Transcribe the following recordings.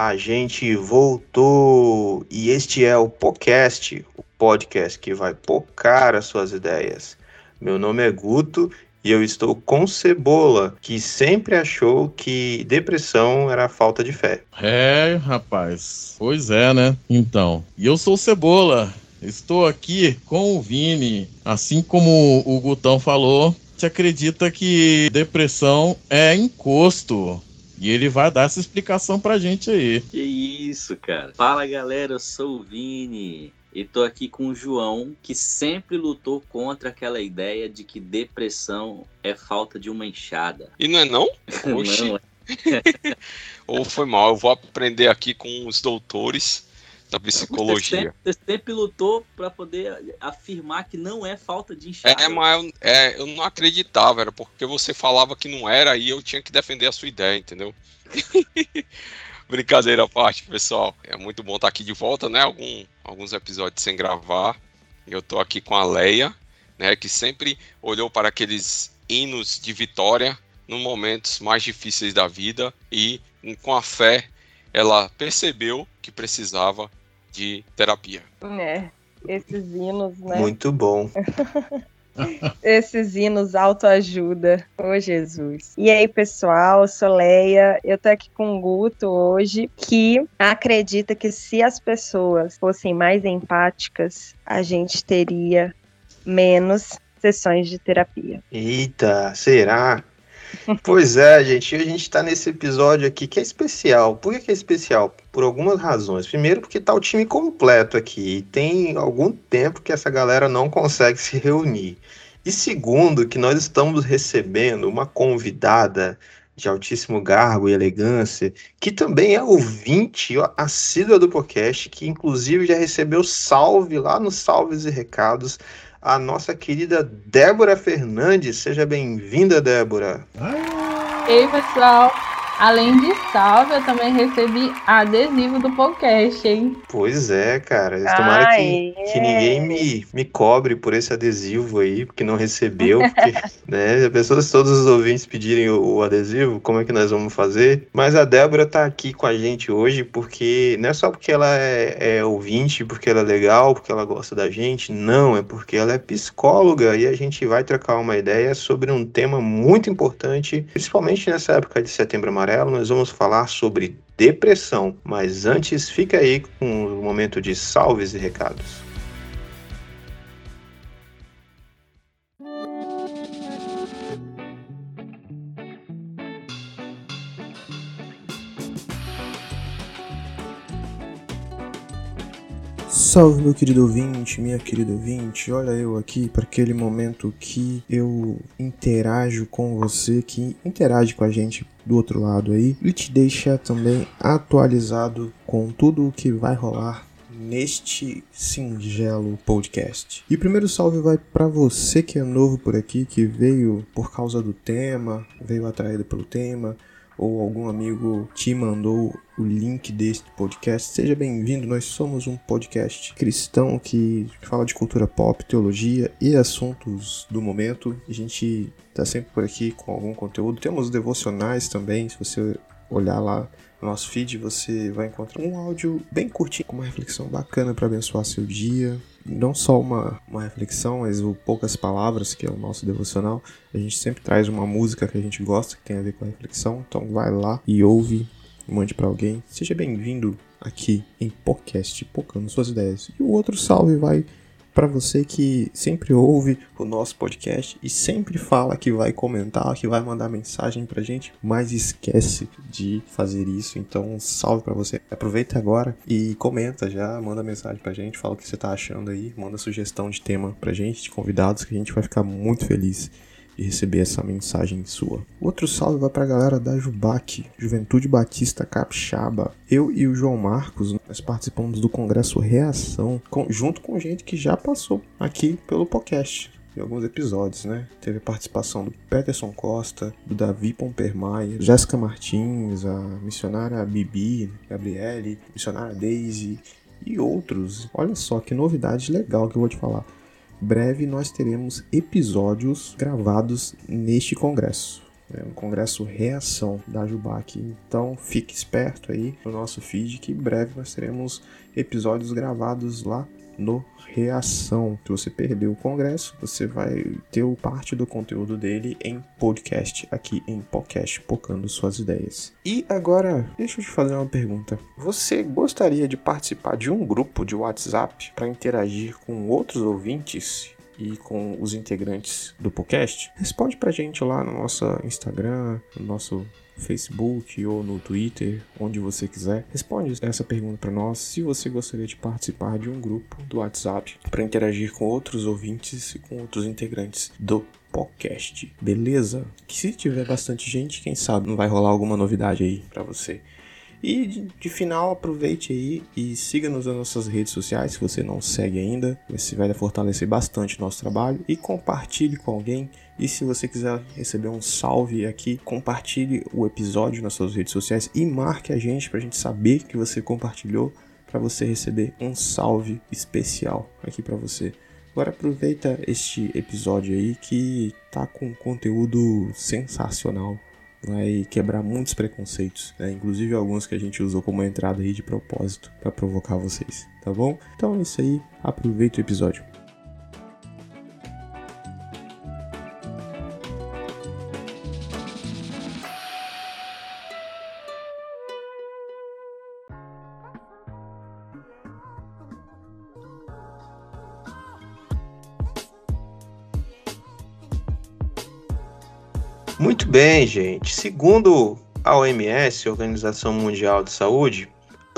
a gente voltou. E este é o podcast, o podcast que vai pocar as suas ideias. Meu nome é Guto e eu estou com Cebola, que sempre achou que depressão era falta de fé. É, rapaz. Pois é, né? Então, e eu sou Cebola. Estou aqui com o Vini. Assim como o Gutão falou, gente acredita que depressão é encosto. E ele vai dar essa explicação pra gente aí. Que isso, cara. Fala galera, eu sou o Vini. E tô aqui com o João, que sempre lutou contra aquela ideia de que depressão é falta de uma enxada. E não é não? Oxi. não é. Ou foi mal, eu vou aprender aqui com os doutores da psicologia. Você sempre, você sempre lutou para poder afirmar que não é falta de enxada. É, mas eu, é, eu não acreditava, era porque você falava que não era e eu tinha que defender a sua ideia, entendeu? Brincadeira à parte, pessoal. É muito bom estar aqui de volta, né? Algum, alguns episódios sem gravar. Eu tô aqui com a Leia, né? Que sempre olhou para aqueles hinos de vitória nos momentos mais difíceis da vida e com a fé ela percebeu que precisava de terapia. É, esses hinos, né? Muito bom. Esses hinos autoajuda. Ô oh, Jesus. E aí, pessoal, eu sou Leia. Eu tô aqui com o Guto hoje, que acredita que se as pessoas fossem mais empáticas, a gente teria menos sessões de terapia. Eita, será? Pois é, gente, a gente está nesse episódio aqui que é especial. Por que, é especial? Por algumas razões. Primeiro, porque tá o time completo aqui. E tem algum tempo que essa galera não consegue se reunir. E segundo, que nós estamos recebendo uma convidada de altíssimo garbo e elegância, que também é ouvinte assídua do podcast, que inclusive já recebeu salve lá nos Salves e Recados a nossa querida Débora Fernandes. Seja bem-vinda, Débora. Ei, pessoal. Além de salve, eu também recebi adesivo do podcast, hein? Pois é, cara. Tomara que, que ninguém me, me cobre por esse adesivo aí, porque não recebeu. Porque, né, a pessoa, se todos os ouvintes pedirem o, o, adesivo, como é que nós vamos fazer? Mas a Débora tá aqui com a gente hoje porque não é só porque ela é, é ouvinte, porque ela é legal, porque ela gosta da gente. Não, é porque ela é psicóloga e a gente vai trocar uma ideia sobre um tema muito importante, principalmente nessa época de setembro amarelo Amarelo, nós vamos falar sobre depressão. Mas antes, fica aí com o momento de salves e recados. Salve meu querido ouvinte, minha querida ouvinte, olha eu aqui para aquele momento que eu interajo com você, que interage com a gente do outro lado aí e te deixa também atualizado com tudo o que vai rolar neste singelo podcast. E o primeiro salve vai para você que é novo por aqui, que veio por causa do tema, veio atraído pelo tema, ou algum amigo te mandou o link deste podcast, seja bem-vindo. Nós somos um podcast cristão que fala de cultura pop, teologia e assuntos do momento. A gente está sempre por aqui com algum conteúdo. Temos devocionais também, se você olhar lá no nosso feed, você vai encontrar um áudio bem curtinho, com uma reflexão bacana para abençoar seu dia, não só uma, uma reflexão, mas Poucas Palavras, que é o nosso devocional. A gente sempre traz uma música que a gente gosta, que tem a ver com a reflexão. Então vai lá e ouve, mande para alguém. Seja bem-vindo aqui em podcast, Pocando Suas Ideias. E o outro salve vai para você que sempre ouve o nosso podcast e sempre fala que vai comentar, que vai mandar mensagem pra gente, mas esquece de fazer isso. Então, um salve para você. Aproveita agora e comenta já, manda mensagem pra gente, fala o que você tá achando aí, manda sugestão de tema pra gente, de convidados, que a gente vai ficar muito feliz e receber essa mensagem sua. Outro salve vai para a galera da Jubac, Juventude Batista Capixaba. Eu e o João Marcos, nós participamos do Congresso Reação, junto com gente que já passou aqui pelo podcast em alguns episódios, né? Teve a participação do Peterson Costa, do Davi Pompermaia, Jéssica Martins, a missionária Bibi, Gabriele, missionária Daisy e outros. Olha só que novidade legal que eu vou te falar. Breve nós teremos episódios gravados neste congresso. É um congresso reação da Jubac. Então fique esperto aí no nosso feed que em breve nós teremos episódios gravados lá no Reação. Se você perdeu o congresso, você vai ter parte do conteúdo dele em podcast, aqui em podcast, pocando suas ideias. E agora, deixa eu te fazer uma pergunta. Você gostaria de participar de um grupo de WhatsApp para interagir com outros ouvintes e com os integrantes do podcast? Responde pra gente lá no nosso Instagram, no nosso Facebook ou no Twitter, onde você quiser. Responde essa pergunta para nós se você gostaria de participar de um grupo do WhatsApp para interagir com outros ouvintes e com outros integrantes do podcast. Beleza? Que se tiver bastante gente, quem sabe não vai rolar alguma novidade aí para você. E de, final, aproveite aí e siga-nos nas nossas redes sociais, se você não segue ainda. Você vai fortalecer bastante o nosso trabalho. E compartilhe com alguém. E se você quiser receber um salve aqui, compartilhe o episódio nas suas redes sociais e marque a gente para a gente saber que você compartilhou, para você receber um salve especial aqui para você. Agora aproveita este episódio aí que tá com conteúdo sensacional vai quebrar muitos preconceitos, né? inclusive alguns que a gente usou como entrada aí de propósito para provocar vocês, tá bom? Então é isso aí, aproveita o episódio. Bem, gente. Segundo a OMS, Organização Mundial de Saúde,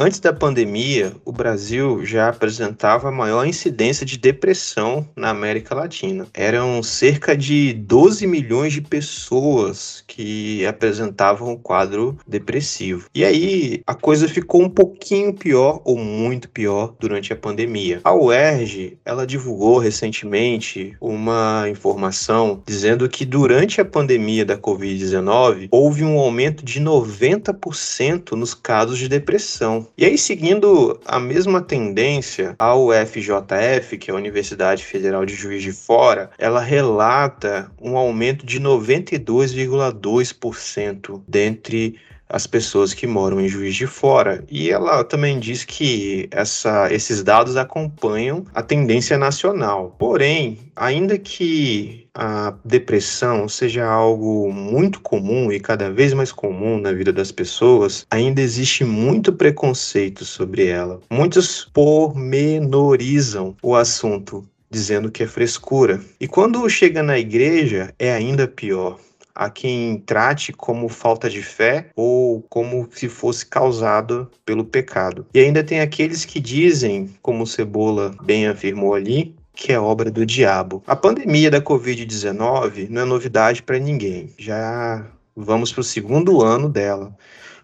Antes da pandemia, o Brasil já apresentava a maior incidência de depressão na América Latina. Eram cerca de 12 milhões de pessoas que apresentavam um quadro depressivo. E aí a coisa ficou um pouquinho pior ou muito pior durante a pandemia. A UERJ, ela divulgou recentemente uma informação dizendo que durante a pandemia da COVID-19 houve um aumento de 90% nos casos de depressão e aí, seguindo a mesma tendência, a UFJF, que é a Universidade Federal de Juiz de Fora, ela relata um aumento de 92,2% dentre as pessoas que moram em Juiz de Fora. E ela também diz que essa, esses dados acompanham a tendência nacional. Porém, ainda que a depressão seja algo muito comum e cada vez mais comum na vida das pessoas, ainda existe muito preconceito sobre ela. Muitos pormenorizam o assunto dizendo que é frescura. E quando chega na igreja, é ainda pior a quem trate como falta de fé ou como se fosse causado pelo pecado. E ainda tem aqueles que dizem, como Cebola bem afirmou ali, que é obra do diabo. A pandemia da Covid-19 não é novidade para ninguém. Já vamos para o segundo ano dela.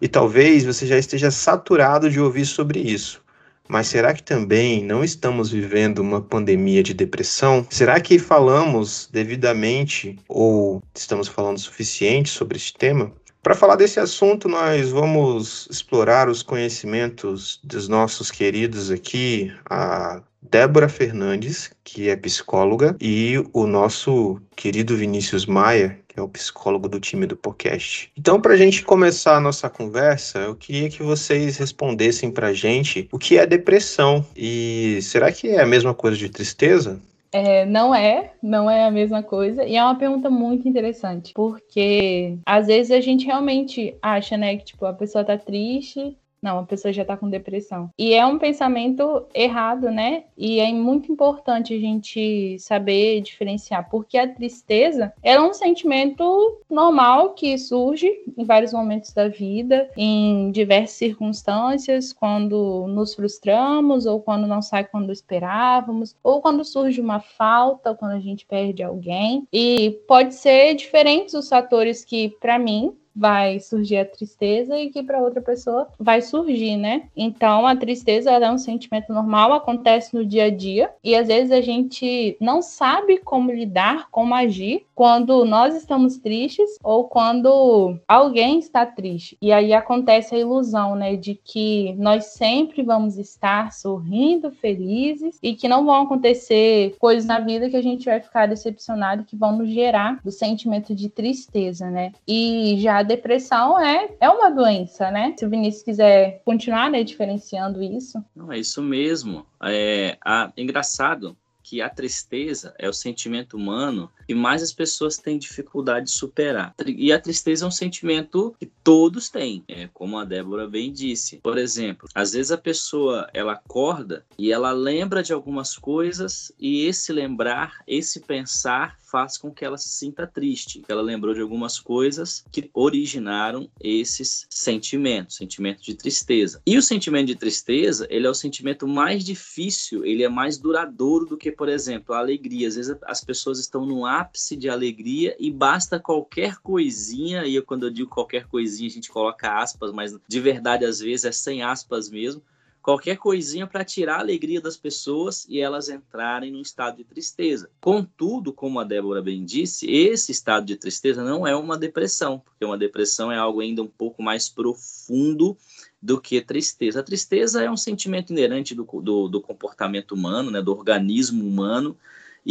E talvez você já esteja saturado de ouvir sobre isso. Mas será que também não estamos vivendo uma pandemia de depressão? Será que falamos devidamente ou estamos falando suficiente sobre este tema? Para falar desse assunto, nós vamos explorar os conhecimentos dos nossos queridos aqui, a Débora Fernandes, que é psicóloga, e o nosso querido Vinícius Maia, que é o psicólogo do time do podcast. Então, para a gente começar a nossa conversa, eu queria que vocês respondessem para a gente o que é depressão e será que é a mesma coisa de tristeza? É, não é, não é a mesma coisa. E é uma pergunta muito interessante, porque às vezes a gente realmente acha, né, que tipo, a pessoa tá triste Não, a pessoa já está com depressão. E é um pensamento errado, né? E é muito importante a gente saber diferenciar, porque a tristeza é um sentimento normal que surge em vários momentos da vida, em diversas circunstâncias, quando nos frustramos, ou quando não sai quando esperávamos, ou quando surge uma falta, quando a gente perde alguém. E pode ser diferentes os fatores que, para mim, vai surgir a tristeza e que para outra pessoa vai surgir, né? Então a tristeza é um sentimento normal, acontece no dia a dia e às vezes a gente não sabe como lidar, como agir quando nós estamos tristes ou quando alguém está triste. E aí acontece a ilusão, né, de que nós sempre vamos estar sorrindo, felizes e que não vão acontecer coisas na vida que a gente vai ficar decepcionado que vão nos gerar do sentimento de tristeza, né? E já depressão é, é uma doença, né? Se o Vinícius quiser continuar né, diferenciando isso. Não, é isso mesmo. É, a, engraçado que a tristeza é o sentimento humano que mais as pessoas têm dificuldade de superar. E a tristeza é um sentimento que todos têm, é, como a Débora bem disse. Por exemplo, às vezes a pessoa ela acorda e ela lembra de algumas coisas e esse lembrar, esse pensar faz com que ela se sinta triste. Ela lembrou de algumas coisas que originaram esses sentimentos, sentimento de tristeza. E o sentimento de tristeza, ele é o sentimento mais difícil, ele é mais duradouro do que, por exemplo, a alegria. Às vezes as pessoas estão no ápice de alegria e basta qualquer coisinha, e quando eu digo qualquer coisinha, a gente coloca aspas, mas de verdade às vezes é sem aspas mesmo qualquer coisinha para tirar a alegria das pessoas e elas entrarem num estado de tristeza. Contudo, como a Débora bem disse, esse estado de tristeza não é uma depressão, porque uma depressão é algo ainda um pouco mais profundo do que tristeza. A tristeza é um sentimento inerente do, do, do comportamento humano, né, do organismo humano,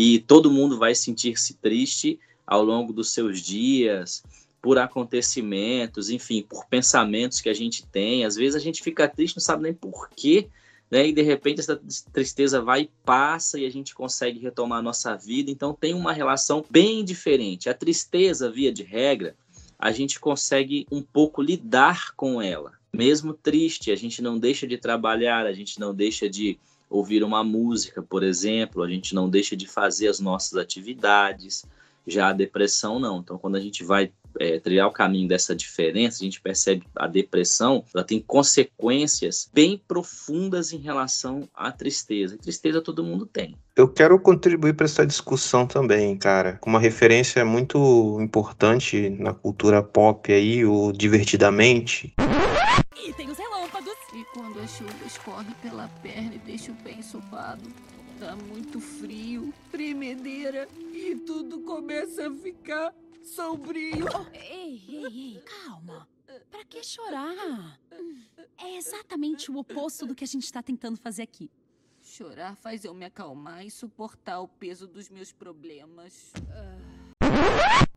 e todo mundo vai sentir-se triste ao longo dos seus dias, por acontecimentos, enfim, por pensamentos que a gente tem. Às vezes a gente fica triste, não sabe nem por quê, né? E de repente essa tristeza vai e passa e a gente consegue retomar a nossa vida. Então tem uma relação bem diferente. A tristeza, via de regra, a gente consegue um pouco lidar com ela. Mesmo triste, a gente não deixa de trabalhar, a gente não deixa de ouvir uma música, por exemplo, a gente não deixa de fazer as nossas atividades. Já a depressão não. Então, quando a gente vai é, trilhar o caminho dessa diferença, a gente percebe a depressão, ela tem consequências bem profundas em relação à tristeza. E tristeza todo mundo tem. Eu quero contribuir para essa discussão também, cara, com uma referência muito importante na cultura pop aí, o Divertidamente. E tem os chuva escorre pela perna e deixa o pé ensopado, tá muito frio, tremedeira e tudo começa a ficar sombrio. Oh, ei, ei, ei, calma. Pra que chorar? É exatamente o oposto do que a gente está tentando fazer aqui. Chorar faz eu me acalmar e suportar o peso dos meus problemas.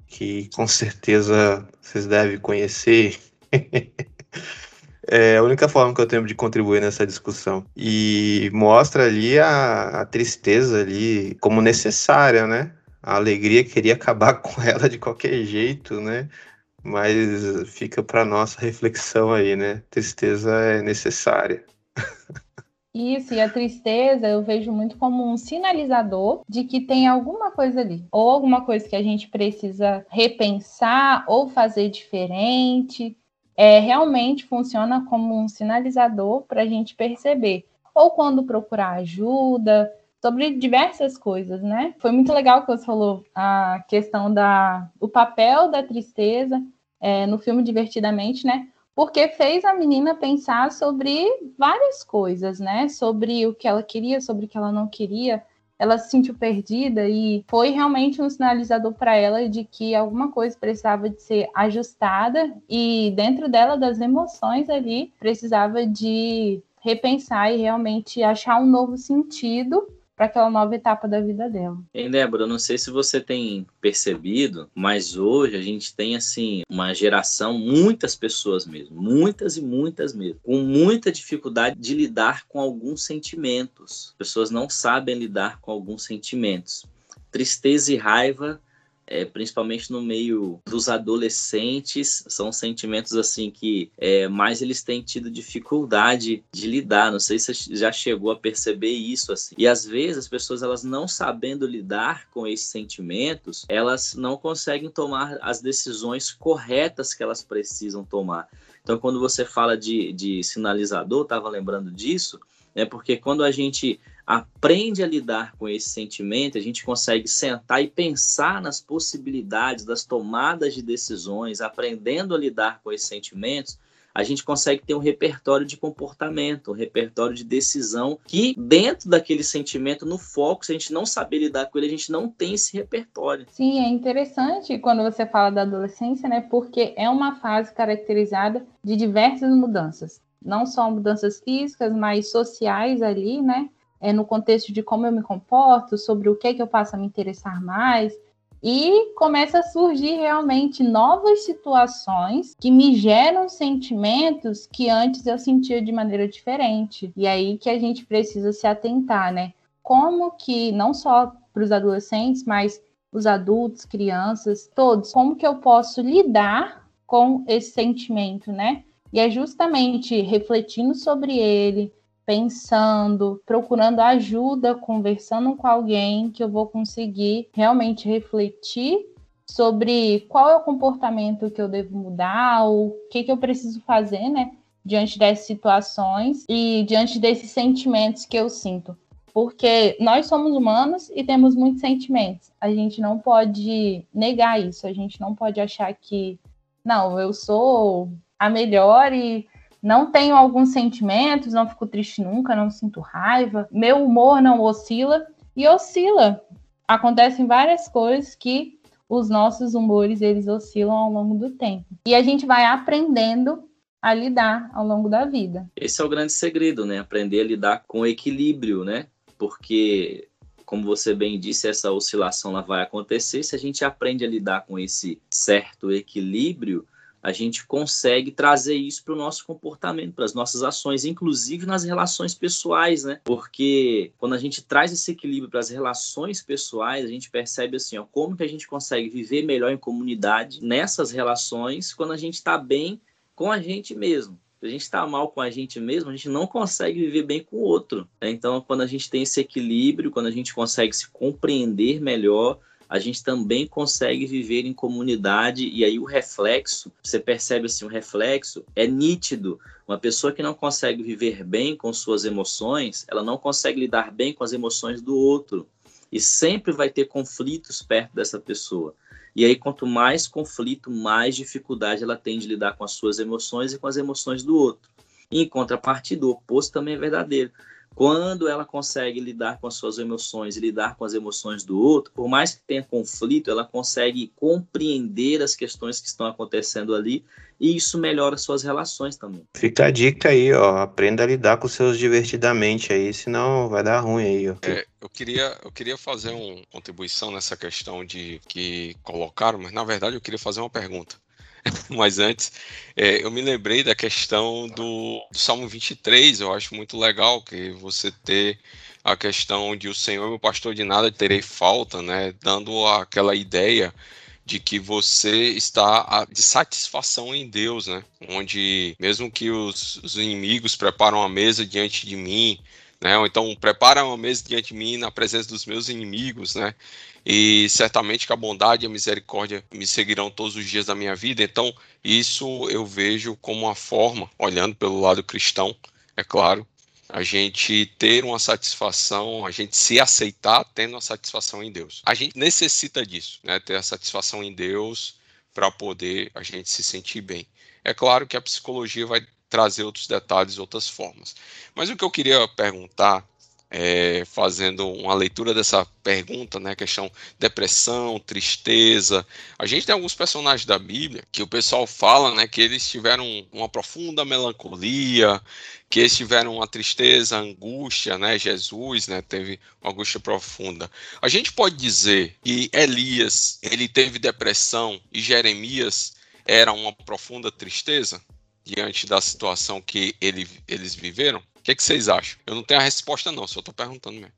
Que com certeza vocês devem conhecer. É a única forma que eu tenho de contribuir nessa discussão. E mostra ali a, a tristeza ali como necessária, né? a alegria queria acabar com ela de qualquer jeito, né? Mas fica para nossa reflexão aí, né? Tristeza é necessária. Isso, e a tristeza eu vejo muito como um sinalizador de que tem alguma coisa ali, ou alguma coisa que a gente precisa repensar ou fazer diferente. É, realmente funciona como um sinalizador para a gente perceber. Ou quando procurar ajuda, sobre diversas coisas, né? Foi muito legal que você falou a questão da o papel da tristeza é, no filme Divertidamente, né? Porque fez a menina pensar sobre várias coisas, né? Sobre o que ela queria, sobre o que ela não queria. Ela se sentiu perdida e foi realmente um sinalizador para ela de que alguma coisa precisava de ser ajustada e dentro dela das emoções ali precisava de repensar e realmente achar um novo sentido para aquela nova etapa da vida dela. Hein, Débora, não sei se você tem percebido, mas hoje a gente tem assim uma geração, muitas pessoas mesmo, muitas e muitas mesmo, com muita dificuldade de lidar com alguns sentimentos. As pessoas não sabem lidar com alguns sentimentos. Tristeza e raiva é, principalmente no meio dos adolescentes, são sentimentos assim que é, mais eles têm tido dificuldade de lidar. Não sei se você já chegou a perceber isso assim. E às vezes as pessoas elas não sabendo lidar com esses sentimentos, elas não conseguem tomar as decisões corretas que elas precisam tomar. Então, quando você fala de, de sinalizador, estava lembrando disso, é porque quando a gente aprende a lidar com esse sentimento, a gente consegue sentar e pensar nas possibilidades das tomadas de decisões, aprendendo a lidar com esses sentimentos, a gente consegue ter um repertório de comportamento, um repertório de decisão que dentro daquele sentimento, no foco, se a gente não saber lidar com ele, a gente não tem esse repertório. Sim, é interessante quando você fala da adolescência, né? Porque é uma fase caracterizada de diversas mudanças, não só mudanças físicas, mas sociais ali, né? É no contexto de como eu me comporto, sobre o que é que eu passo a me interessar mais, e começa a surgir realmente novas situações que me geram sentimentos que antes eu sentia de maneira diferente. E aí que a gente precisa se atentar, né? Como que não só para os adolescentes, mas os adultos, crianças, todos, como que eu posso lidar com esse sentimento, né? E é justamente refletindo sobre ele, pensando, procurando ajuda, conversando com alguém que eu vou conseguir realmente refletir sobre qual é o comportamento que eu devo mudar, o que, que eu preciso fazer, né? Diante dessas situações e diante desses sentimentos que eu sinto. Porque nós somos humanos e temos muitos sentimentos. A gente não pode negar isso, a gente não pode achar que, não, eu sou a melhor e não tenho alguns sentimentos, não fico triste nunca, não sinto raiva, meu humor não oscila e oscila. Acontecem várias coisas que os nossos humores eles oscilam ao longo do tempo. E a gente vai aprendendo a lidar ao longo da vida. Esse é o grande segredo, né? Aprender a lidar com equilíbrio, né? Porque como você bem disse, essa oscilação ela vai acontecer. Se a gente aprende a lidar com esse certo equilíbrio, a gente consegue trazer isso para o nosso comportamento, para as nossas ações, inclusive nas relações pessoais, né? Porque quando a gente traz esse equilíbrio para as relações pessoais, a gente percebe assim, ó, como que a gente consegue viver melhor em comunidade nessas relações quando a gente está bem com a gente mesmo. Se a gente está mal com a gente mesmo, a gente não consegue viver bem com o outro. Né? Então, quando a gente tem esse equilíbrio, quando a gente consegue se compreender melhor, a gente também consegue viver em comunidade e aí o reflexo, você percebe assim, o reflexo é nítido. Uma pessoa que não consegue viver bem com suas emoções, ela não consegue lidar bem com as emoções do outro e sempre vai ter conflitos perto dessa pessoa. E aí, quanto mais conflito, mais dificuldade ela tem de lidar com as suas emoções e com as emoções do outro. E, em contrapartida, o oposto também é verdadeiro. Quando ela consegue lidar com as suas emoções e lidar com as emoções do outro, por mais que tenha conflito, ela consegue compreender as questões que estão acontecendo ali e isso melhora suas relações também. Fica a dica aí, ó, aprenda a lidar com seus divertidamente aí, senão vai dar ruim aí, ó. É, eu queria, eu queria fazer uma contribuição nessa questão de que colocaram, mas na verdade eu queria fazer uma pergunta. Mas antes, é, eu me lembrei da questão do, do, Salmo 23, eu acho muito legal que você ter a questão de o Senhor é meu pastor de nada terei falta, né? Dando aquela ideia de que você está de satisfação em Deus, né? Onde mesmo que os, os inimigos preparam a mesa diante de mim, né? Ou então prepara uma mesa diante de mim na presença dos meus inimigos, né? E certamente que a bondade e a misericórdia me seguirão todos os dias da minha vida. Então, isso eu vejo como uma forma, olhando pelo lado cristão, é claro, a gente ter uma satisfação, a gente se aceitar tendo uma satisfação em Deus. A gente necessita disso, né? Ter a satisfação em Deus para poder a gente se sentir bem. É claro que a psicologia vai trazer outros detalhes, outras formas. Mas o que eu queria perguntar, é, fazendo uma leitura dessa pergunta, né, questão depressão, tristeza. A gente tem alguns personagens da Bíblia que o pessoal fala, né, que eles tiveram uma profunda melancolia, que eles tiveram uma tristeza, angústia, né? Jesus, né, teve uma angústia profunda. A gente pode dizer que Elias, ele teve depressão e Jeremias era uma profunda tristeza? diante da situação que ele, eles viveram? O que, é que vocês acham? Eu não tenho a resposta, não, só estou perguntando mesmo.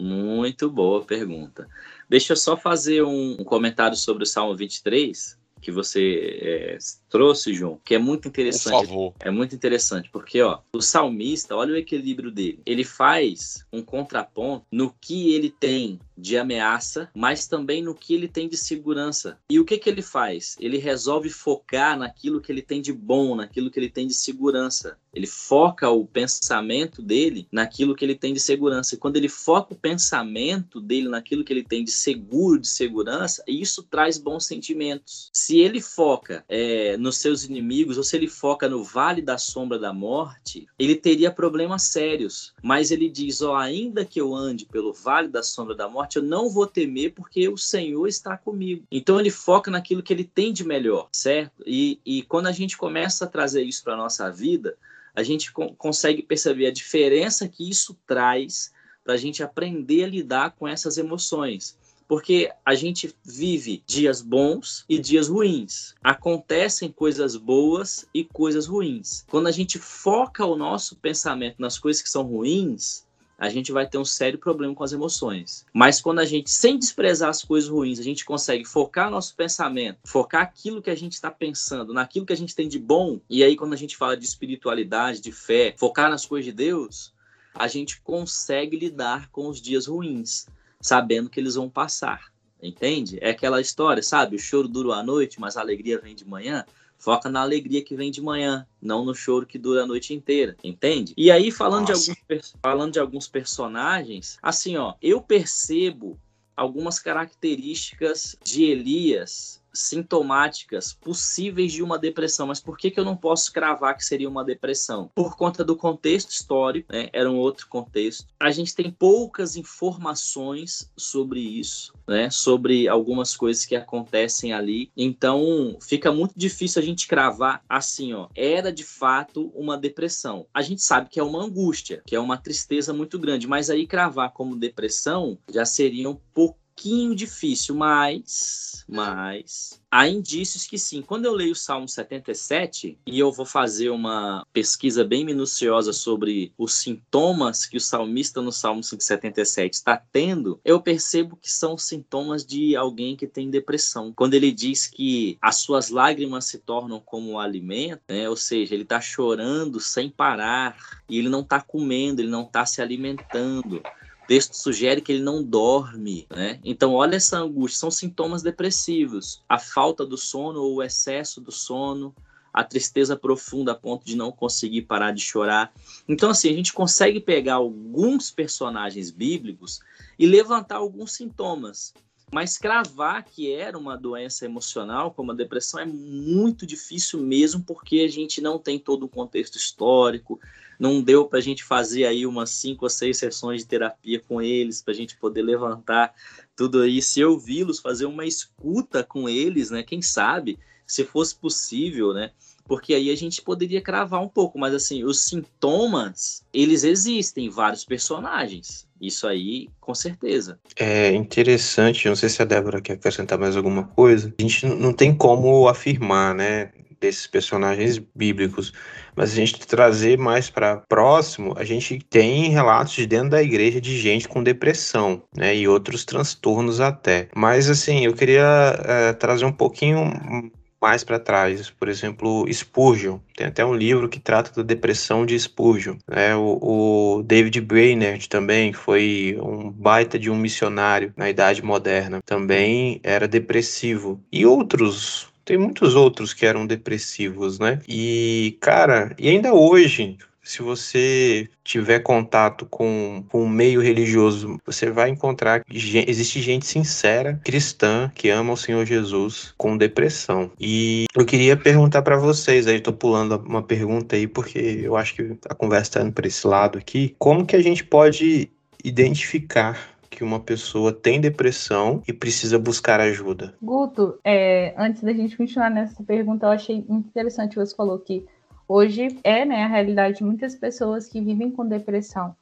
Muito boa pergunta. Deixa eu só fazer um comentário sobre o Salmo 23, que você é, trouxe, João, que é muito interessante. Por favor. É muito interessante, porque ó, o salmista, olha o equilíbrio dele. Ele faz um contraponto no que ele tem de ameaça, mas também no que ele tem de segurança. E o que, que ele faz? Ele resolve focar naquilo que ele tem de bom, naquilo que ele tem de segurança. Ele foca o pensamento dele naquilo que ele tem de segurança. E quando ele foca o pensamento dele naquilo que ele tem de seguro, de segurança, isso traz bons sentimentos. Se ele foca é, nos seus inimigos, ou se ele foca no vale da sombra da morte, ele teria problemas sérios. Mas ele diz: ó, ainda que eu ande pelo vale da sombra da morte, eu não vou temer, porque o Senhor está comigo. Então ele foca naquilo que ele tem de melhor, certo? E, e quando a gente começa a trazer isso para nossa vida, a gente consegue perceber a diferença que isso traz para a gente aprender a lidar com essas emoções. Porque a gente vive dias bons e dias ruins. Acontecem coisas boas e coisas ruins. Quando a gente foca o nosso pensamento nas coisas que são ruins, a gente vai ter um sério problema com as emoções. Mas quando a gente, sem desprezar as coisas ruins, a gente consegue focar nosso pensamento, focar aquilo que a gente está pensando, naquilo que a gente tem de bom, e aí quando a gente fala de espiritualidade, de fé, focar nas coisas de Deus, a gente consegue lidar com os dias ruins, sabendo que eles vão passar. Entende? É aquela história, sabe? O choro dura a noite, mas a alegria vem de manhã. Foca na alegria que vem de manhã, não no choro que dura a noite inteira, entende? E aí, falando, de alguns, falando de alguns personagens, assim, ó, eu percebo algumas características de Elias sintomáticas possíveis de uma depressão. Mas por que, que eu não posso cravar que seria uma depressão? Por conta do contexto histórico, né? era um outro contexto. A gente tem poucas informações sobre isso, né? sobre algumas coisas que acontecem ali. Então fica muito difícil a gente cravar assim, ó. Era de fato uma depressão. A gente sabe que é uma angústia, que é uma tristeza muito grande, mas aí cravar como depressão já seria um pouco pouquinho difícil, mas, mas há indícios que sim. Quando eu leio o Salmo 77 e eu vou fazer uma pesquisa bem minuciosa sobre os sintomas que o salmista no Salmo 77 está tendo, eu percebo que são sintomas de alguém que tem depressão. Quando ele diz que as suas lágrimas se tornam como alimento, né? ou seja, ele está chorando sem parar e ele não está comendo, ele não está se alimentando texto sugere que ele não dorme, né? Então, olha essa angústia, são sintomas depressivos. A falta do sono ou o excesso do sono, a tristeza profunda a ponto de não conseguir parar de chorar. Então, assim, a gente consegue pegar alguns personagens bíblicos e levantar alguns sintomas. Mas cravar que era uma doença emocional, como a depressão, é muito difícil mesmo, porque a gente não tem todo o contexto histórico, não deu para a gente fazer aí umas cinco ou seis sessões de terapia com eles, para a gente poder levantar tudo isso e ouvi-los, fazer uma escuta com eles, né? Quem sabe, se fosse possível, né? Porque aí a gente poderia cravar um pouco, mas assim, os sintomas, eles existem, vários personagens. Isso aí, com certeza. É interessante, não sei se a Débora quer acrescentar mais alguma coisa. A gente não tem como afirmar, né? desses personagens bíblicos. Mas a gente trazer mais para próximo, a gente tem relatos de dentro da igreja de gente com depressão, né, e outros transtornos até. Mas assim, eu queria é, trazer um pouquinho mais para trás, por exemplo, Spurgeon. Tem até um livro que trata da depressão de Spurgeon. Né? O, o David Brainerd também foi um baita de um missionário na Idade Moderna. Também era depressivo. E outros tem muitos outros que eram depressivos, né? E, cara, e ainda hoje, se você tiver contato com, com um meio religioso, você vai encontrar que existe gente sincera, cristã, que ama o Senhor Jesus com depressão. E eu queria perguntar para vocês, aí tô pulando uma pergunta aí, porque eu acho que a conversa tá indo para esse lado aqui. Como que a gente pode identificar que uma pessoa tem depressão e precisa buscar ajuda? Guto, é, antes da gente continuar nessa pergunta, eu achei interessante você falou que hoje é né, a realidade de muitas pessoas que vivem com depressão.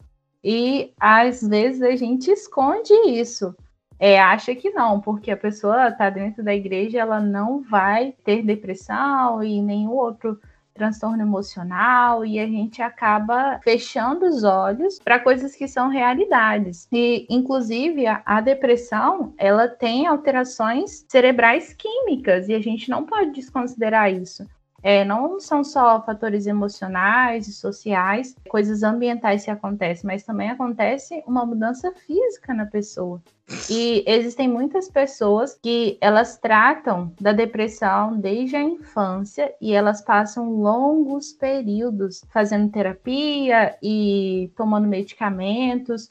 E às vezes a gente esconde isso. É, acha que não, porque a pessoa está dentro da igreja, ela não vai ter depressão e nenhum outro transtorno emocional e a gente acaba fechando os olhos para coisas que são realidades. E inclusive a, a, depressão, ela tem alterações cerebrais químicas e a gente não pode desconsiderar isso. É, não são só fatores emocionais e sociais, coisas ambientais que acontecem, mas também acontece uma mudança física na pessoa. E existem muitas pessoas que elas tratam da depressão desde a infância e elas passam longos períodos fazendo terapia e tomando medicamentos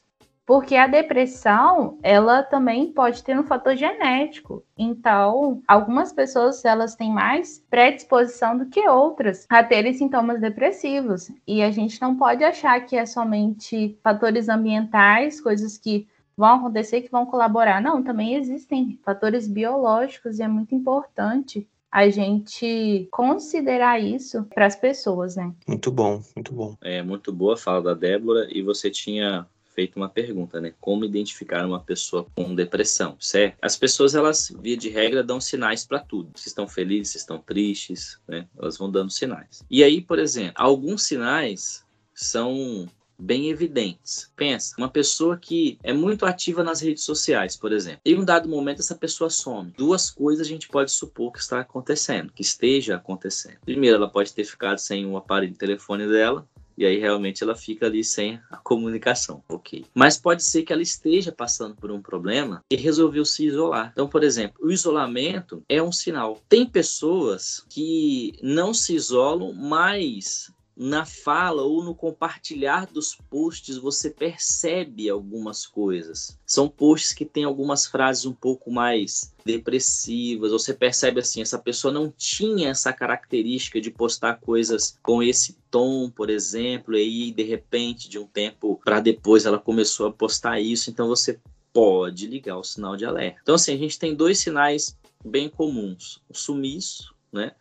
porque a depressão, ela também pode ter um fator genético. Então, algumas pessoas, elas têm mais predisposição do que outras a terem sintomas depressivos. E a gente não pode achar que é somente fatores ambientais, coisas que vão acontecer que vão colaborar. Não, também existem fatores biológicos e é muito importante a gente considerar isso para as pessoas, né? Muito bom, muito bom. É muito boa a fala da Débora e você tinha feito uma pergunta, né? Como identificar uma pessoa com depressão, certo? As pessoas, elas, via de regra, dão sinais para tudo. Se estão felizes, se estão tristes, né? Elas vão dando sinais. E aí, por exemplo, alguns sinais são bem evidentes. Pensa, uma pessoa que é muito ativa nas redes sociais, por exemplo. Em um dado momento essa pessoa some. Duas coisas a gente pode supor que está acontecendo, que esteja acontecendo. Primeiro, ela pode ter ficado sem o aparelho de telefone dela, e aí realmente ela fica ali sem a comunicação, ok. Mas pode ser que ela esteja passando por um problema e resolveu se isolar. Então, por exemplo, o isolamento é um sinal. Tem pessoas que não se isolam, mas na fala ou no compartilhar dos posts você percebe algumas coisas. São posts que têm algumas frases um pouco mais depressivas. Você percebe assim, essa pessoa não tinha essa característica de postar coisas com esse tom, por exemplo, e aí de repente de um tempo para depois ela começou a postar isso, então você pode ligar o sinal de alerta. Então assim, a gente tem dois sinais bem comuns: o sumiço, né?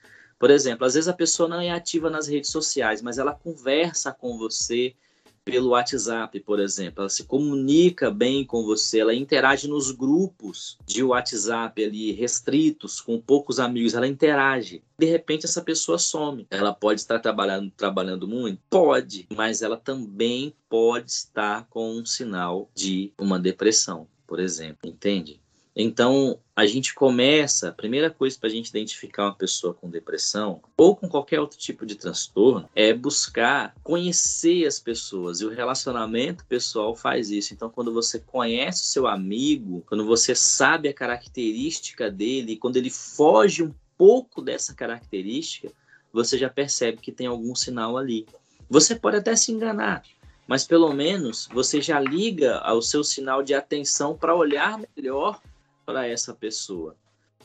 Por exemplo, às vezes a pessoa não é ativa nas redes sociais, mas ela conversa com você pelo WhatsApp, por exemplo. Ela se comunica bem com você, ela interage nos grupos de WhatsApp ali restritos, com poucos amigos, ela interage. De repente essa pessoa some. Ela pode estar trabalhando, trabalhando muito? Pode, mas ela também pode estar com um sinal de uma depressão, por exemplo, entende? Então, a gente começa, a primeira coisa para a gente identificar uma pessoa com depressão ou com qualquer outro tipo de transtorno é buscar conhecer as pessoas e o relacionamento pessoal faz isso. Então, quando você conhece o seu amigo, quando você sabe a característica dele, quando ele foge um pouco dessa característica, você já percebe que tem algum sinal ali. Você pode até se enganar, mas pelo menos você já liga ao seu sinal de atenção para olhar melhor para essa pessoa,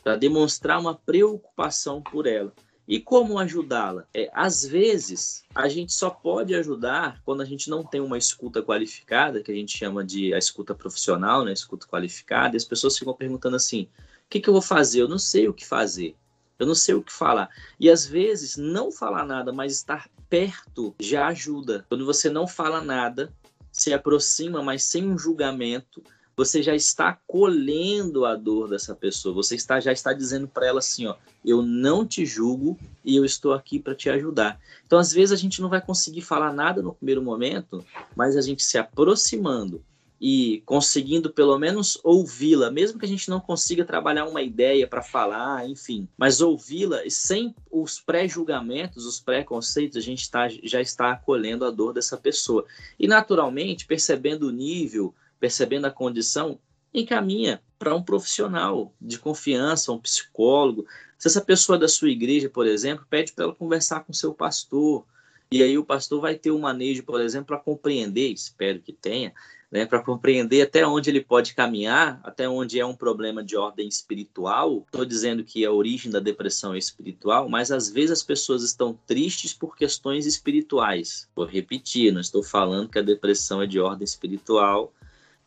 para demonstrar uma preocupação por ela. E como ajudá-la? É, às vezes, a gente só pode ajudar quando a gente não tem uma escuta qualificada, que a gente chama de a escuta profissional, né, escuta qualificada, e as pessoas ficam perguntando assim: o que, que eu vou fazer? Eu não sei o que fazer. Eu não sei o que falar. E às vezes, não falar nada, mas estar perto já ajuda. Quando você não fala nada, se aproxima, mas sem um julgamento, você já está acolhendo a dor dessa pessoa. Você está já está dizendo para ela assim, ó, eu não te julgo e eu estou aqui para te ajudar. Então, às vezes a gente não vai conseguir falar nada no primeiro momento, mas a gente se aproximando e conseguindo pelo menos ouvi-la, mesmo que a gente não consiga trabalhar uma ideia para falar, enfim, mas ouvi-la sem os pré-julgamentos, os preconceitos, a gente tá, já está acolhendo a dor dessa pessoa. E naturalmente, percebendo o nível percebendo a condição, encaminha para um profissional de confiança, um psicólogo. Se essa pessoa da sua igreja, por exemplo, pede para ela conversar com seu pastor, e aí o pastor vai ter um manejo, por exemplo, para compreender, espero que tenha, né, para compreender até onde ele pode caminhar, até onde é um problema de ordem espiritual. Estou dizendo que a origem da depressão é espiritual, mas às vezes as pessoas estão tristes por questões espirituais. Vou repetir, não estou falando que a depressão é de ordem espiritual,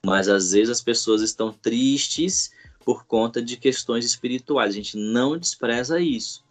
mas às vezes as pessoas estão tristes por conta de questões espirituais. A gente não despreza isso.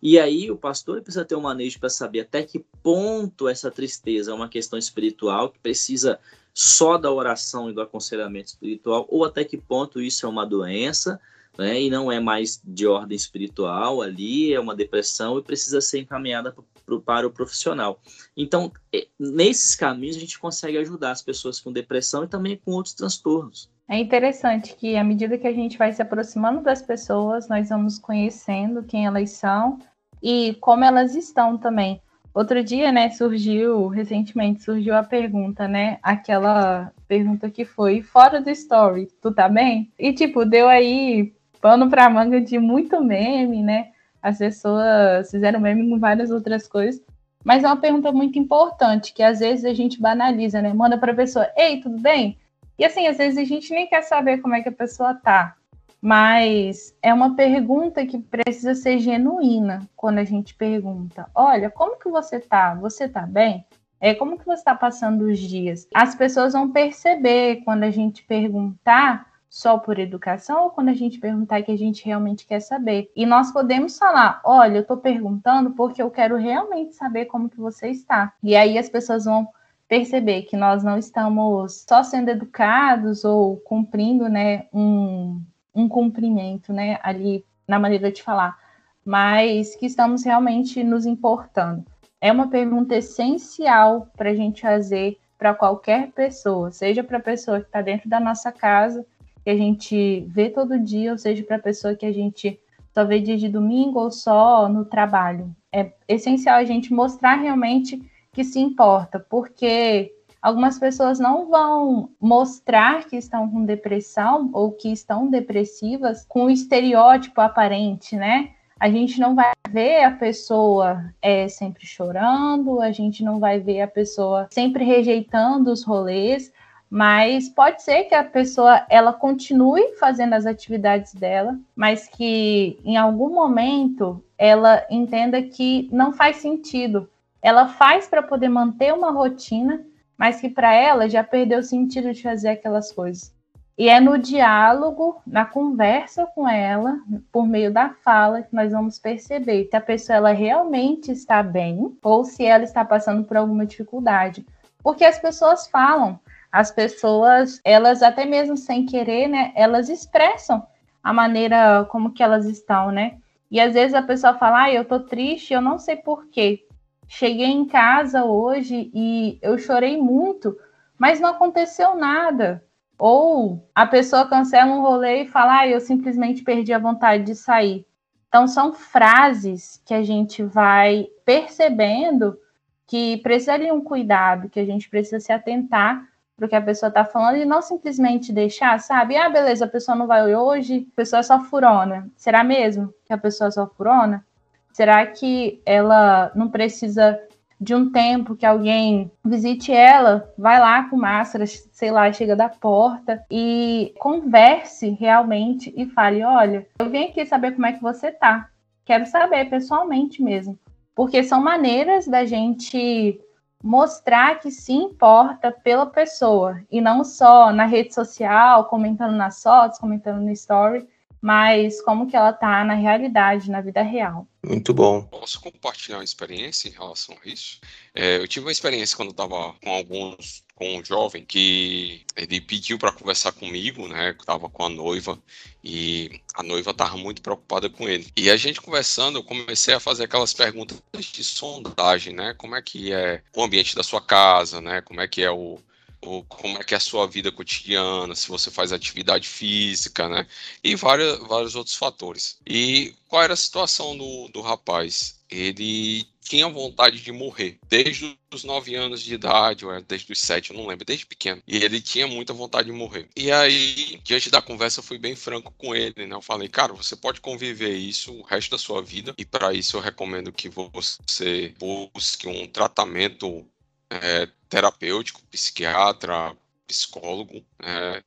E aí o pastor precisa ter um manejo para saber até que ponto essa tristeza é uma questão espiritual que precisa só da oração e do aconselhamento espiritual, ou até que ponto isso é uma doença né, e não é mais de ordem espiritual ali, é uma depressão e precisa ser encaminhada pro, para o profissional. Então, é, nesses caminhos, a gente consegue ajudar as pessoas com depressão e também com outros transtornos. É interessante que, à medida que a gente vai se aproximando das pessoas, nós vamos conhecendo quem elas são e como elas estão também. Outro dia, né, surgiu, recentemente surgiu a pergunta, né, aquela pergunta que foi fora do story, tu tá bem? E tipo, deu aí pano pra manga de muito meme, né? As pessoas fizeram meme com várias outras coisas. Mas é uma pergunta muito importante, que às vezes a gente banaliza, né? Manda pra pessoa, ei, tudo bem? E assim, às vezes a gente nem quer saber como é que a pessoa tá mas é uma pergunta que precisa ser genuína quando a gente pergunta: olha, como que você tá? Você tá bem? É como que você está passando os dias? As pessoas vão perceber quando a gente perguntar só por educação ou quando a gente perguntar que a gente realmente quer saber. E nós podemos falar: olha, eu estou perguntando porque eu quero realmente saber como que você está. E aí as pessoas vão perceber que nós não estamos só sendo educados ou cumprindo né, um, um cumprimento, né, ali na maneira de falar, mas que estamos realmente nos importando. É uma pergunta essencial para a gente fazer para qualquer pessoa, seja para a pessoa que está dentro da nossa casa, que a gente vê todo dia, ou seja para a pessoa que a gente só vê dia de domingo ou só no trabalho. É essencial a gente mostrar realmente que se importa, porque algumas pessoas não vão mostrar que estão com depressão ou que estão depressivas com o estereótipo aparente, né? A gente não vai ver a pessoa é, sempre chorando, a gente não vai ver a pessoa sempre rejeitando os rolês, mas pode ser que a pessoa ela continue fazendo as atividades dela, mas que em algum momento ela entenda que não faz sentido. Ela faz para poder manter uma rotina, mas que para ela já perdeu o sentido de fazer aquelas coisas. E é no diálogo, na conversa com ela, por meio da fala, que nós vamos perceber se a pessoa ela realmente está bem ou se ela está passando por alguma dificuldade. Porque as pessoas falam, as pessoas, elas até mesmo sem querer, né, elas expressam a maneira como que elas estão, né? E às vezes a pessoa fala, ah, eu tô triste, eu não sei por quê. Cheguei em casa hoje e eu chorei muito, mas não aconteceu nada. Ou a pessoa cancela um rolê e fala, ah, eu simplesmente perdi a vontade de sair. Então, são frases que a gente vai percebendo que precisa de um cuidado, que a gente precisa se atentar para o que a pessoa está falando e não simplesmente deixar, sabe? Ah, beleza, a pessoa não vai hoje, a pessoa é só furona. Será mesmo que a pessoa é só furona? Será que ela não precisa de um tempo que alguém visite ela, vai lá com máscara, sei lá, chega da porta e converse realmente e fale: olha, eu vim aqui saber como é que você tá. Quero saber pessoalmente mesmo. Porque são maneiras da gente mostrar que se importa pela pessoa e não só na rede social, comentando nas fotos, comentando no story, mas como que ela tá na realidade, na vida real. Muito bom. Posso compartilhar uma experiência em relação a isso? É, eu tive uma experiência quando eu estava com alguns, com um jovem que ele pediu para conversar comigo, né? Eu estava com a noiva e a noiva estava muito preocupada com ele. E a gente conversando, eu comecei a fazer aquelas perguntas de sondagem, né? Como é que é o ambiente da sua casa, né? Como é que é o, ou como é que é a sua vida cotidiana, se você faz atividade física, né? E vários, vários outros fatores. E qual era a situação do, do rapaz? Ele tinha vontade de morrer desde os 9 anos de idade, ou desde os 7, eu não lembro, desde pequeno. E ele tinha muita vontade de morrer. E aí, diante da conversa, eu fui bem franco com ele, né? Eu falei, cara, você pode conviver isso o resto da sua vida, e para isso eu recomendo que você busque um tratamento é, terapêutico, psiquiatra, psicólogo. É,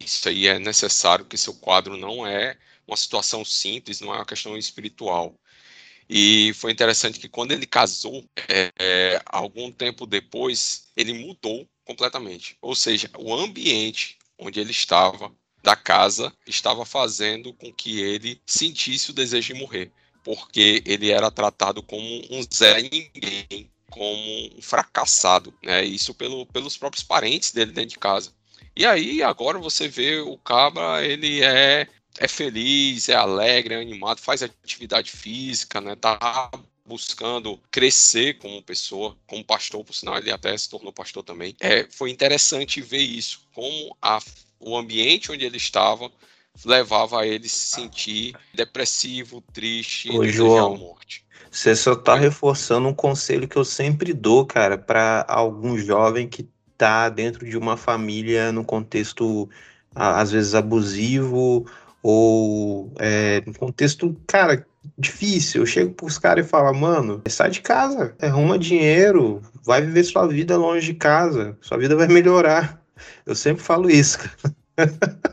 isso aí é necessário, porque seu quadro não é uma situação simples, não é uma questão espiritual. E foi interessante que quando ele casou, é, é, algum tempo depois, ele mudou completamente. Ou seja, o ambiente onde ele estava, da casa, estava fazendo com que ele sentisse o desejo de morrer. Porque ele era tratado como um Zé Ninguém como um fracassado, né? Isso pelo, pelos próprios parentes dele dentro de casa. E aí agora você vê o Cabra, ele é é feliz, é alegre, é animado, faz atividade física, né? Tá buscando crescer como pessoa, como pastor, por sinal, ele até se tornou pastor também. É, foi interessante ver isso, como a, o ambiente onde ele estava levava ele a se sentir depressivo, triste Ô, e desejar João. a morte. Você só tá reforçando um conselho que eu sempre dou, cara, para algum jovem que tá dentro de uma família num contexto às vezes abusivo ou é, contexto, cara, difícil. Eu chego pros caras e falo, mano, sai de casa, arruma dinheiro, vai viver sua vida longe de casa, sua vida vai melhorar. Eu sempre falo isso, cara.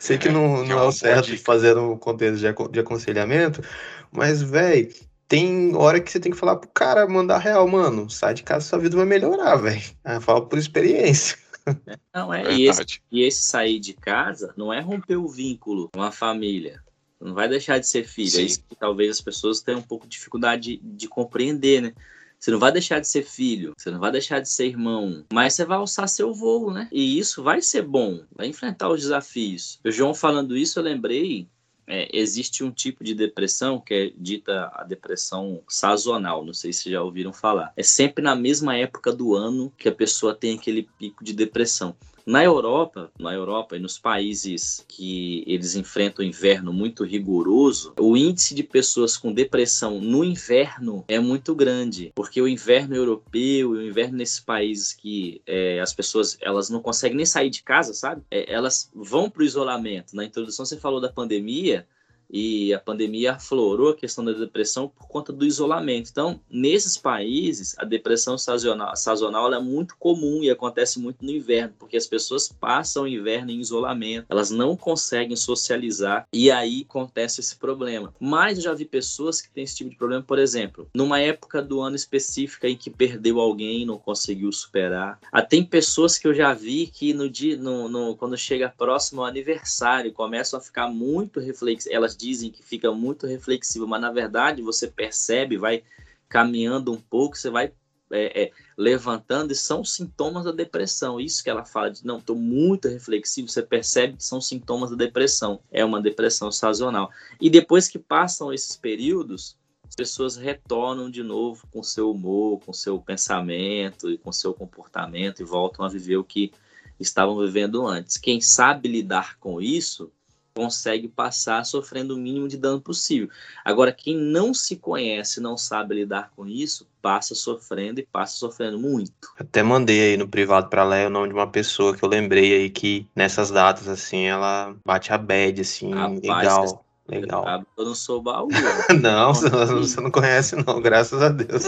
Sei que É, não, é não é uma o certo fazer no contexto de aconselhamento, mas, velho, tem hora que você tem que falar pro cara mandar real, mano. Sai de casa, sua vida vai melhorar, velho. Eu falo por experiência. Não é, e esse, e esse sair de casa não é romper o vínculo com a família. Não vai deixar de ser filho. Sim. É isso que talvez as pessoas tenham um pouco de dificuldade de, de compreender, né? Você não vai deixar de ser filho, você não vai deixar de ser irmão, mas você vai alçar seu voo, né? E isso vai ser bom, vai enfrentar os desafios. O João falando isso, eu lembrei, é, existe um tipo de depressão que é dita a depressão sazonal, não sei se já ouviram falar. É sempre na mesma época do ano que a pessoa tem aquele pico de depressão. Na Europa, na Europa e nos países que eles enfrentam o inverno muito rigoroso, o índice de pessoas com depressão no inverno é muito grande, porque o inverno europeu e o inverno nesses países que é, as pessoas elas não conseguem nem sair de casa, sabe? É, elas vão para o isolamento. Na introdução você falou da pandemia e a pandemia aflorou a questão da depressão por conta do isolamento. Então, nesses países, a depressão sazonal, sazonal é muito comum e acontece muito no inverno, porque as pessoas passam o inverno em isolamento, elas não conseguem socializar e aí acontece esse problema. Mas eu já vi pessoas que têm esse tipo de problema, por exemplo, numa época do ano específica em que perdeu alguém não conseguiu superar. Ah, tem pessoas que eu já vi que no dia, no, no- quando chega próximo ao aniversário, começam a ficar muito reflexivas. Elas dizem que fica muito reflexiva, mas na verdade você percebe, vai caminhando um pouco, você vai é, é, levantando e são sintomas da depressão. Isso que ela fala de não, estou muito reflexivo, você percebe que são sintomas da depressão. É uma depressão sazonal. E depois que passam esses períodos, as pessoas retornam de novo com seu humor, com seu pensamento e com seu comportamento e voltam a viver o que estavam vivendo antes. Quem sabe lidar com isso consegue passar sofrendo o mínimo de dano possível. Agora, quem não se conhece, não sabe lidar com isso, passa sofrendo e passa sofrendo muito. Até mandei aí no privado pra Léa o nome de uma pessoa que eu lembrei aí que nessas datas, assim, ela bate a bad, assim, Rapaz, legal. Legal. Eu não sou baú. Não, você não- você não conhece, não, graças a Deus.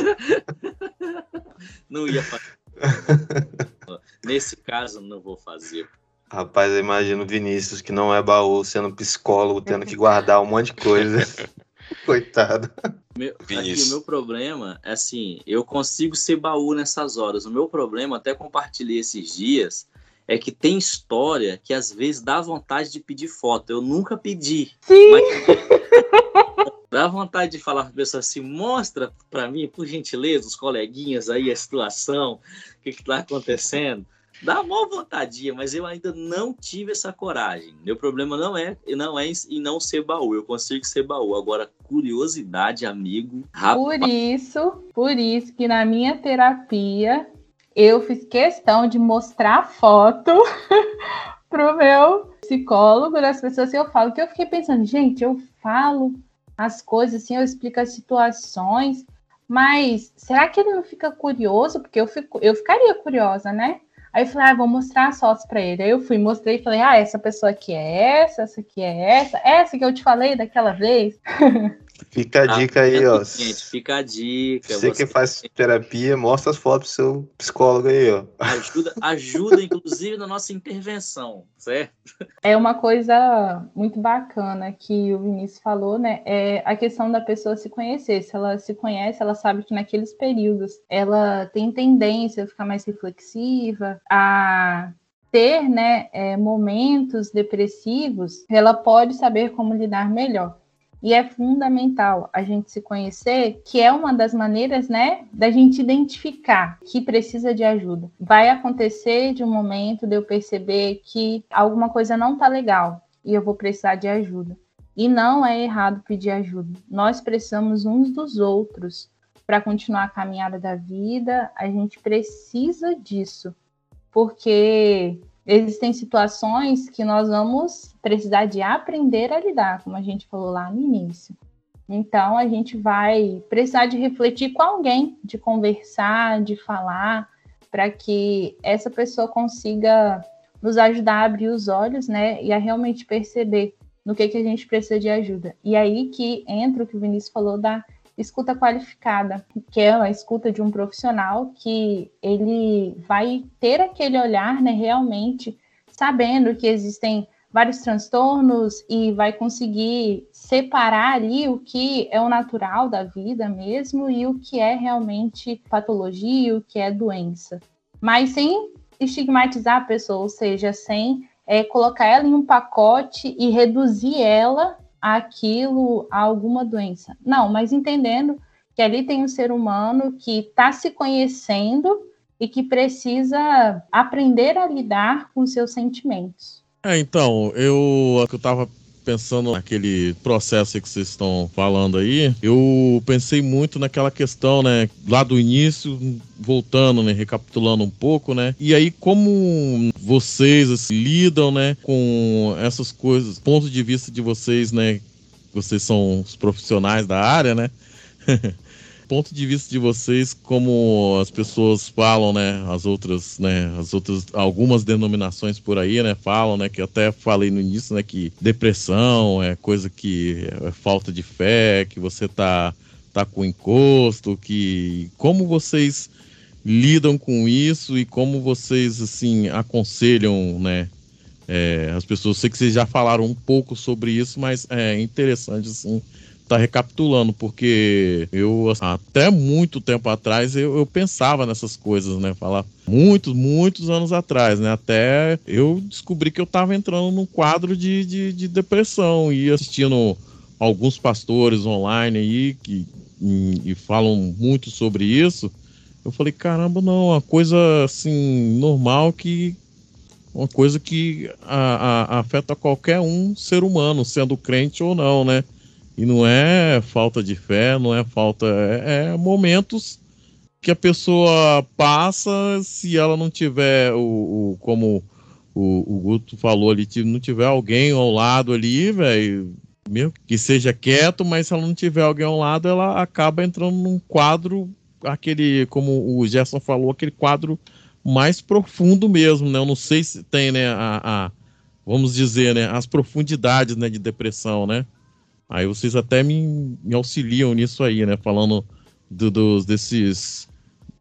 não ia fazer. Nesse caso, não vou fazer. Rapaz, eu imagino o Vinícius, que não é baú, sendo psicólogo, tendo que guardar um monte de coisa. Coitado. Meu, aqui, Vinícius. o meu problema é assim, eu consigo ser baú nessas horas. O meu problema, até compartilhei esses dias, é que tem história que às vezes dá vontade de pedir foto. Eu nunca pedi. Sim. Mas dá vontade de falar para a pessoa assim, mostra para mim, por gentileza, os coleguinhas aí, a situação, o que está acontecendo. Dá uma vontade, mas eu ainda não tive essa coragem. Meu problema não é não é em não ser baú. Eu consigo ser baú. Agora, curiosidade, amigo, rapaz, Por isso, por isso que na minha terapia eu fiz questão de mostrar foto pro meu psicólogo das pessoas que eu falo, que eu fiquei pensando, gente, eu falo as coisas assim, eu explico as situações, mas será que ele não fica curioso? Porque eu, fico, eu ficaria curiosa, né? Aí eu falei, ah, vou mostrar as fotos para ele. Aí eu fui, mostrei e falei, ah, essa pessoa aqui é essa, essa aqui é essa, essa que eu te falei daquela vez. Fica a dica aí, ó. Gente, fica a dica. Você que faz terapia, mostra as fotos pro seu psicólogo aí, ó. ajuda, ajuda, inclusive, na nossa intervenção, certo? É uma coisa muito bacana que o Vinícius falou, né? É a questão da pessoa se conhecer. Se ela se conhece, ela sabe que naqueles períodos ela tem tendência a ficar mais reflexiva, a ter né, é, momentos depressivos, ela pode saber como lidar melhor. E é fundamental a gente se conhecer, que é uma das maneiras, né, da gente identificar que precisa de ajuda. Vai acontecer de um momento de eu perceber que alguma coisa não tá legal. e eu vou precisar de ajuda. E não é errado pedir ajuda. Nós precisamos uns dos outros para continuar a caminhada da vida. A gente precisa disso, porque existem situações que nós vamos precisar de aprender a lidar, como a gente falou lá no início. Então a gente vai precisar de refletir com alguém, de conversar, de falar, para que essa pessoa consiga nos ajudar a abrir os olhos, né, e a realmente perceber no que, que a gente precisa de ajuda. E aí que entra o que o Vinícius falou da escuta qualificada, que é a escuta de um profissional que ele vai ter aquele olhar, né, realmente sabendo que existem vários transtornos e vai conseguir separar ali o que é o natural da vida mesmo e o que é realmente patologia, o que é doença. Mas sem estigmatizar a pessoa, ou seja, sem é, colocar ela em um pacote e reduzir ela àquilo, a alguma doença. Não, mas entendendo que ali tem um ser humano que está se conhecendo e que precisa aprender a lidar com seus sentimentos. É, então, eu, eu pensando naquele processo que vocês estão falando aí, eu pensei muito naquela questão, né, lá do início, voltando, né, recapitulando um pouco, né, e aí como vocês assim, lidam, né, com essas coisas, ponto de vista de vocês, né, vocês são os profissionais da área, né, ponto de vista de vocês, como as pessoas falam, né, as outras, né, as outras, algumas denominações por aí, né, falam, né, que até falei no início, né, que depressão é coisa que é falta de fé, que você tá, tá com encosto, que como vocês lidam com isso e como vocês, assim, aconselham, né, é, as pessoas, sei que vocês já falaram um pouco sobre isso, mas é interessante, assim, tá recapitulando, porque eu, até muito tempo atrás, eu, eu, pensava nessas coisas, né? Falar muitos, muitos anos atrás, né? Até eu descobri que eu tava entrando num quadro de, de, de depressão e assistindo alguns pastores online aí que e, e falam muito sobre isso. Eu falei, caramba, não, uma coisa assim, normal que. Uma coisa que a, a, afeta qualquer um ser humano, sendo crente ou não, né? E não é falta de fé, não é falta. É, é momentos que a pessoa passa, se ela não tiver o, o como o, o Guto falou ali, não tiver alguém ao lado ali, velho, que seja quieto, mas se ela não tiver alguém ao lado, ela acaba entrando num quadro, aquele, como o Gerson falou, aquele quadro mais profundo mesmo, né? Eu não sei se tem, né, a, a vamos dizer, né, as profundidades, né, de depressão, né? Aí vocês até me, me auxiliam nisso aí, né? Falando do, dos, desses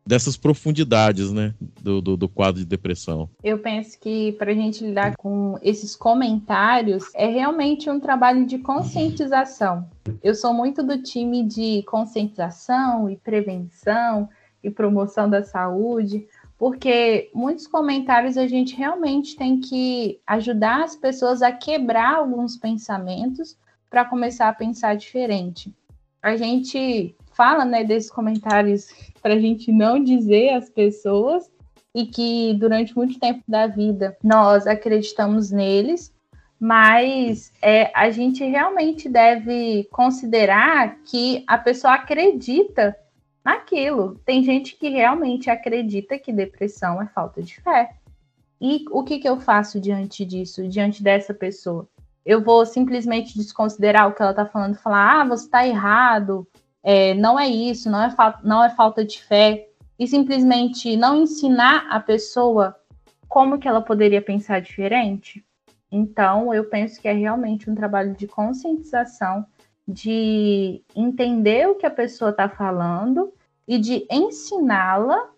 dessas profundidades, né, do, do, do, quadro de depressão. Eu penso que para a gente lidar com esses comentários é realmente um trabalho de conscientização. Eu sou muito do time de conscientização e prevenção e promoção da saúde, porque muitos comentários a gente realmente tem que ajudar as pessoas a quebrar alguns pensamentos para começar a pensar diferente. A gente fala, né, desses comentários para a gente não dizer às pessoas e que durante muito tempo da vida nós acreditamos neles, mas é, a gente realmente deve considerar que a pessoa acredita naquilo. Tem gente que realmente acredita que depressão é falta de fé. E o que, que eu faço diante disso, diante dessa pessoa? Eu vou simplesmente desconsiderar o que ela está falando, falar, ah, você está errado, é, não é isso, não é, não é falta de fé, e simplesmente não ensinar a pessoa como que ela poderia pensar diferente. Então, eu penso que é realmente um trabalho de conscientização, de entender o que a pessoa está falando e de ensiná-la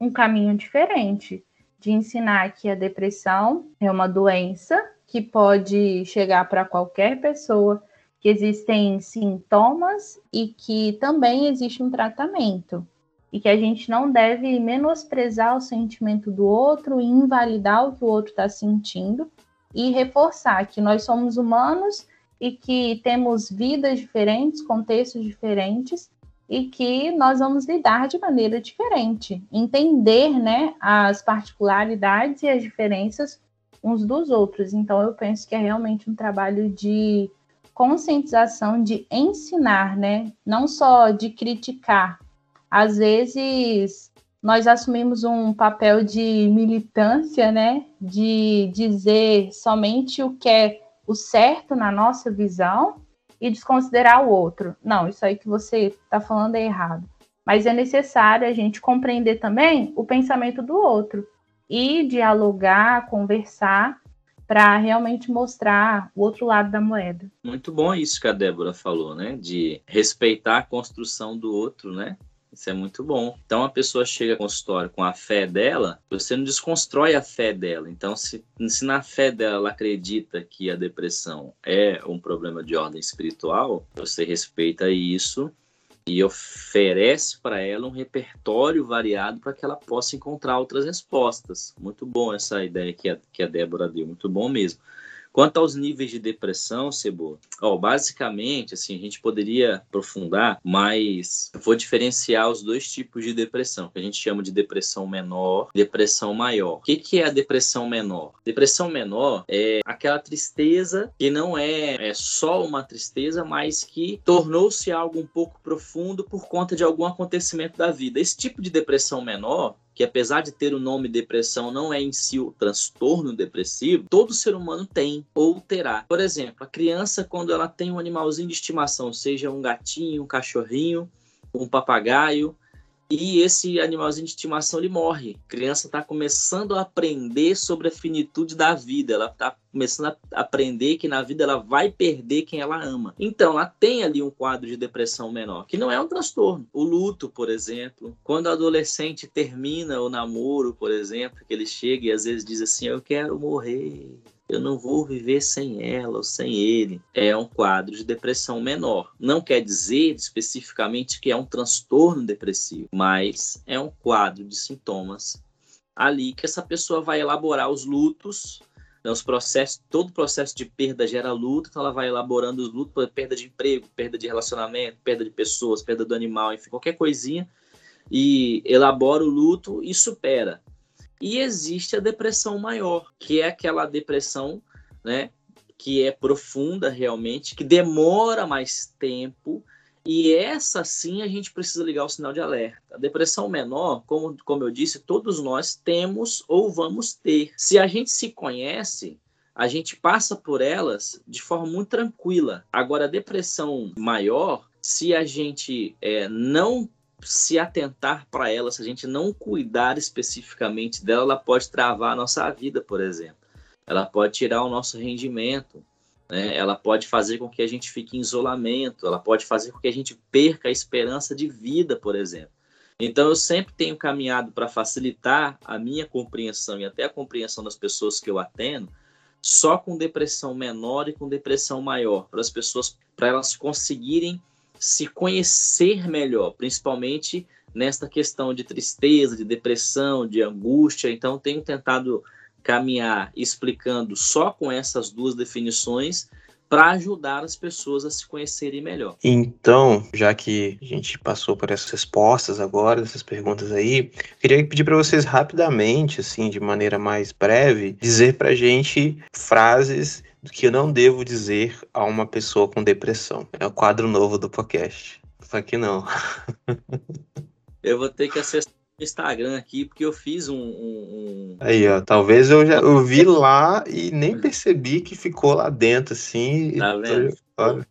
um caminho diferente, de ensinar que a depressão é uma doença que pode chegar para qualquer pessoa, que existem sintomas e que também existe um tratamento. E que a gente não deve menosprezar o sentimento do outro invalidar o que o outro está sentindo e reforçar que nós somos humanos e que temos vidas diferentes, contextos diferentes e que nós vamos lidar de maneira diferente, entender, né, as particularidades e as diferenças uns dos outros. Então, eu penso que é realmente um trabalho de conscientização, de ensinar, né? Não só de criticar. Às vezes, nós assumimos um papel de militância, né? De dizer somente o que é o certo na nossa visão e desconsiderar o outro. Não, isso aí que você está falando é errado. Mas é necessário a gente compreender também o pensamento do outro e dialogar, conversar para realmente mostrar o outro lado da moeda. Muito bom isso que a Débora falou, né? De respeitar a construção do outro, né? Isso é muito bom. Então a pessoa chega ao consultório com a fé dela, você não desconstrói a fé dela. Então, se, se na fé dela ela acredita que a depressão é um problema de ordem espiritual, você respeita isso e oferece para ela um repertório variado para que ela possa encontrar outras respostas. Muito bom essa ideia que a, que a Débora deu, muito bom mesmo. Quanto aos níveis de depressão, Cebola, ó, basicamente, assim, a gente poderia aprofundar, mas vou diferenciar os dois tipos de depressão, que a gente chama de depressão menor depressão maior. O que, que é a depressão menor? Depressão menor é aquela tristeza que não é, é só uma tristeza, mas que tornou-se algo um pouco profundo por conta de algum acontecimento da vida. Esse tipo de depressão menor que apesar de ter o nome depressão, não é em si o transtorno depressivo, todo ser humano tem ou terá. Por exemplo, a criança, quando ela tem um animalzinho de estimação, seja um gatinho, um cachorrinho, um papagaio, e esse animalzinho de estimação ele morre. A criança está começando a aprender sobre a finitude da vida. Ela está começando a aprender que na vida ela vai perder quem ela ama. Então, ela tem ali um quadro de depressão menor, que não é um transtorno. O luto, por exemplo, quando o adolescente termina o namoro, por exemplo, que ele chega e às vezes diz assim: Eu quero morrer eu não vou viver sem ela ou sem ele. É um quadro de depressão menor. Não quer dizer especificamente que é um transtorno depressivo, mas é um quadro de sintomas ali que essa pessoa vai elaborar os lutos, né, os processos, todo processo de perda gera luto, então ela vai elaborando os lutos, perda de emprego, perda de relacionamento, perda de pessoas, perda do animal, enfim, qualquer coisinha, e elabora o luto e supera. E existe a depressão maior, que é aquela depressão, né, que é profunda realmente, que demora mais tempo, e essa sim a gente precisa ligar o sinal de alerta. A depressão menor, como, como eu disse, todos nós temos ou vamos ter. Se a gente se conhece, a gente passa por elas de forma muito tranquila. Agora, a depressão maior, se a gente é, não se atentar para ela, se a gente não cuidar especificamente dela, ela pode travar a nossa vida, por exemplo. Ela pode tirar o nosso rendimento, né? ela pode fazer com que a gente fique em isolamento, ela pode fazer com que a gente perca a esperança de vida, por exemplo. Então, eu sempre tenho caminhado para facilitar a minha compreensão e até a compreensão das pessoas que eu atendo, só com depressão menor e com depressão maior, para as pessoas, para elas conseguirem se conhecer melhor, principalmente nesta questão de tristeza, de depressão, de angústia. Então, tenho tentado caminhar explicando só com essas duas definições para ajudar as pessoas a se conhecerem melhor. Então, já que a gente passou por essas respostas agora, essas perguntas aí, queria pedir para vocês rapidamente, assim, de maneira mais breve, dizer para gente frases que eu não devo dizer a uma pessoa com depressão. É o quadro novo do podcast. Só que não. eu vou ter que acessar Instagram aqui, porque eu fiz um. um, um... Aí, ó. Talvez eu já eu vi lá e nem percebi que ficou lá dentro, assim. Tá vendo? Olha.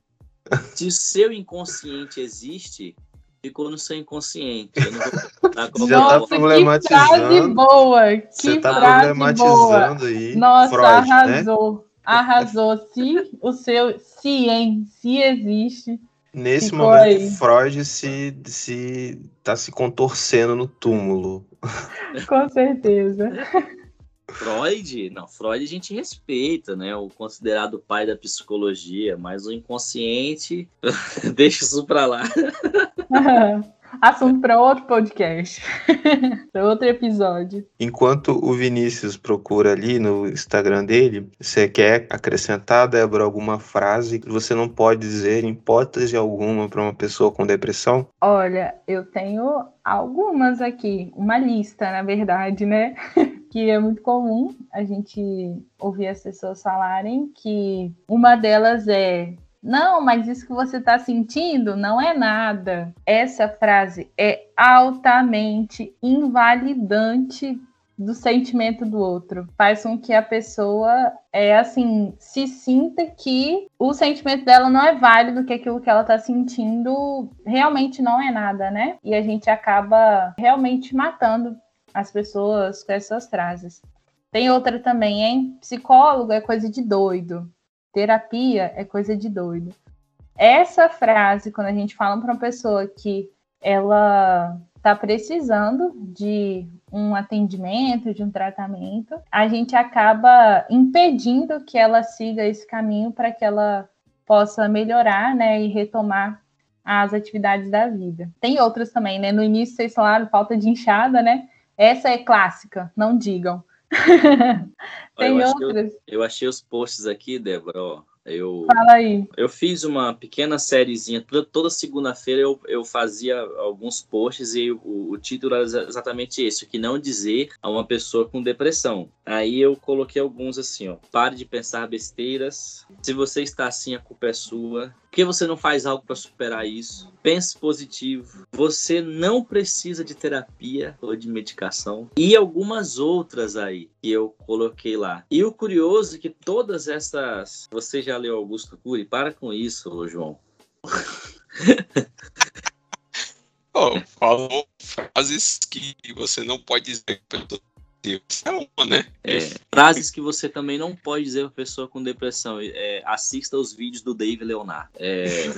Se o seu inconsciente existe, ficou no seu inconsciente. Eu não vou Já tá problematizando. Que frase boa! Que Você tá problematizando boa. aí. Nossa, Freud, arrasou. Né? Arrasou. Se o seu se em se existe. Nesse momento, aí. Freud se, se tá se contorcendo no túmulo. Com certeza. Freud, não, Freud a gente respeita, né? O considerado pai da psicologia, mas o inconsciente, deixa isso pra lá. Assunto para outro podcast, para outro episódio. Enquanto o Vinícius procura ali no Instagram dele, você quer acrescentar, Débora, alguma frase que você não pode dizer em hipótese alguma para uma pessoa com depressão? Olha, eu tenho algumas aqui, uma lista, na verdade, né? que é muito comum a gente ouvir as pessoas falarem que uma delas é não, mas isso que você está sentindo não é nada. Essa frase é altamente invalidante do sentimento do outro. Faz com que a pessoa é assim, se sinta que o sentimento dela não é válido, que aquilo que ela tá sentindo realmente não é nada, né? E a gente acaba realmente matando as pessoas com essas frases. Tem outra também, hein? Psicólogo é coisa de doido. Terapia é coisa de doido. Essa frase, quando a gente fala para uma pessoa que ela está precisando de um atendimento, de um tratamento, a gente acaba impedindo que ela siga esse caminho para que ela possa melhorar, né, e retomar as atividades da vida. Tem outras também, né? No início vocês falaram falta de inchada, né? Essa é clássica, não digam. Tem eu outras. Achei, eu, achei os posts aqui, Débora, ó. Eu, Fala aí. Eu fiz uma pequena sériezinha, toda, toda segunda-feira eu, eu fazia alguns posts e o, o, título era exatamente esse, o que não dizer a uma pessoa com depressão. Aí eu coloquei alguns assim, ó. Pare de pensar besteiras. Se você está assim, a culpa é sua. Por que você não faz algo para superar isso? Pense positivo. Você não precisa de terapia ou de medicação. E algumas outras aí que eu coloquei lá. E o curioso é que todas essas. Você já leu Augusto Cury? Para com isso, João. oh, falou frases que você não pode dizer é uma, né? É, frases que você também não pode dizer para pessoa com depressão. É, assista os vídeos do Dave Leonard. É...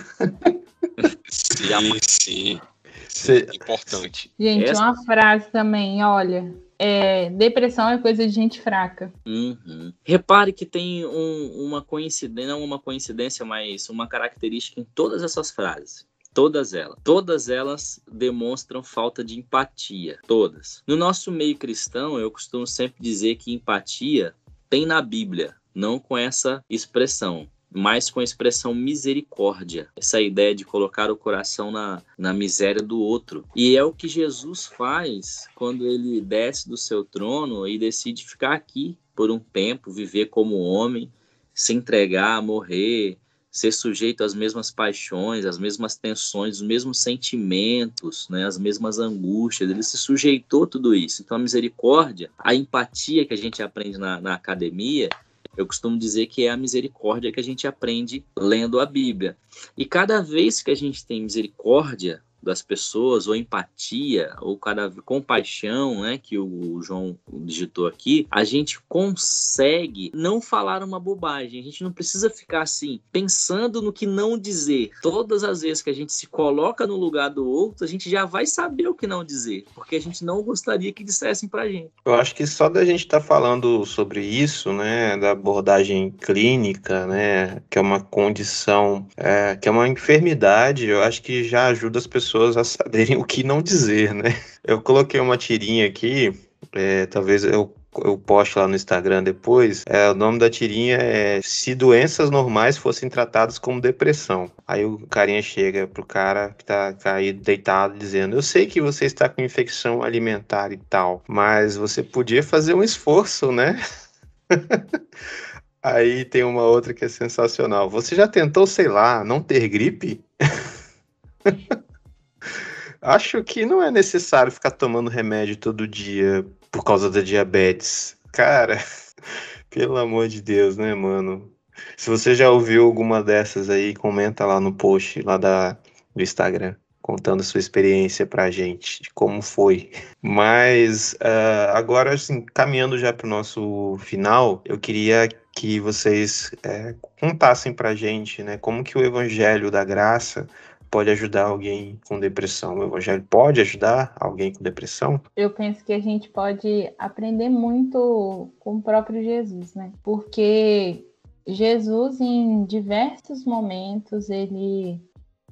sim, sim. Cê... Importante. Gente, Essa... uma frase também, olha. É, depressão é coisa de gente fraca. Uhum. Repare que tem um, uma coincidência, não uma coincidência, mas uma característica em todas essas frases. Todas elas. Todas elas demonstram falta de empatia. Todas. No nosso meio cristão, eu costumo sempre dizer que empatia tem na Bíblia, não com essa expressão mas com a expressão misericórdia, essa ideia de colocar o coração na, na miséria do outro. E é o que Jesus faz quando ele desce do seu trono e decide ficar aqui por um tempo, viver como homem, se entregar, morrer, ser sujeito às mesmas paixões, às mesmas tensões, os mesmos sentimentos, né, as mesmas angústias. Ele se sujeitou a tudo isso. Então, a misericórdia, a empatia que a gente aprende na, na academia, eu costumo dizer que é a misericórdia que a gente aprende lendo a Bíblia. E cada vez que a gente tem misericórdia das pessoas, ou empatia, ou cada compaixão, né, que o João digitou aqui, a gente consegue não falar uma bobagem. A gente não precisa ficar assim, pensando no que não dizer. Todas as vezes que a gente se coloca no lugar do outro, a gente já vai saber o que não dizer, porque a gente não gostaria que dissessem pra gente. Eu acho que só da gente estar tá falando sobre isso, né, da abordagem clínica, né, que é uma condição, é, que é uma enfermidade, eu acho que já ajuda as pessoas pessoas a saberem o que não dizer, né? Eu coloquei uma tirinha aqui, é, talvez eu eu posto lá no Instagram depois. É, o nome da tirinha é Se doenças normais fossem tratadas como depressão. Aí o carinha chega pro cara que tá caído, deitado, dizendo: Eu sei que você está com infecção alimentar e tal, mas você podia fazer um esforço, né? Aí tem uma outra que é sensacional. Você já tentou, sei lá, não ter gripe? Acho que não é necessário ficar tomando remédio todo dia por causa da diabetes. Cara, pelo amor de Deus, né, mano? Se você já ouviu alguma dessas aí, comenta lá no post lá da, do Instagram, contando sua experiência pra gente, de como foi. Mas uh, agora, assim, caminhando já pro nosso final, eu queria que vocês é, contassem pra gente, né, como que o Evangelho da Graça pode ajudar alguém com depressão? O evangelho pode ajudar alguém com depressão? Eu penso que a gente pode aprender muito com o próprio Jesus, né? Porque Jesus, em diversos momentos, ele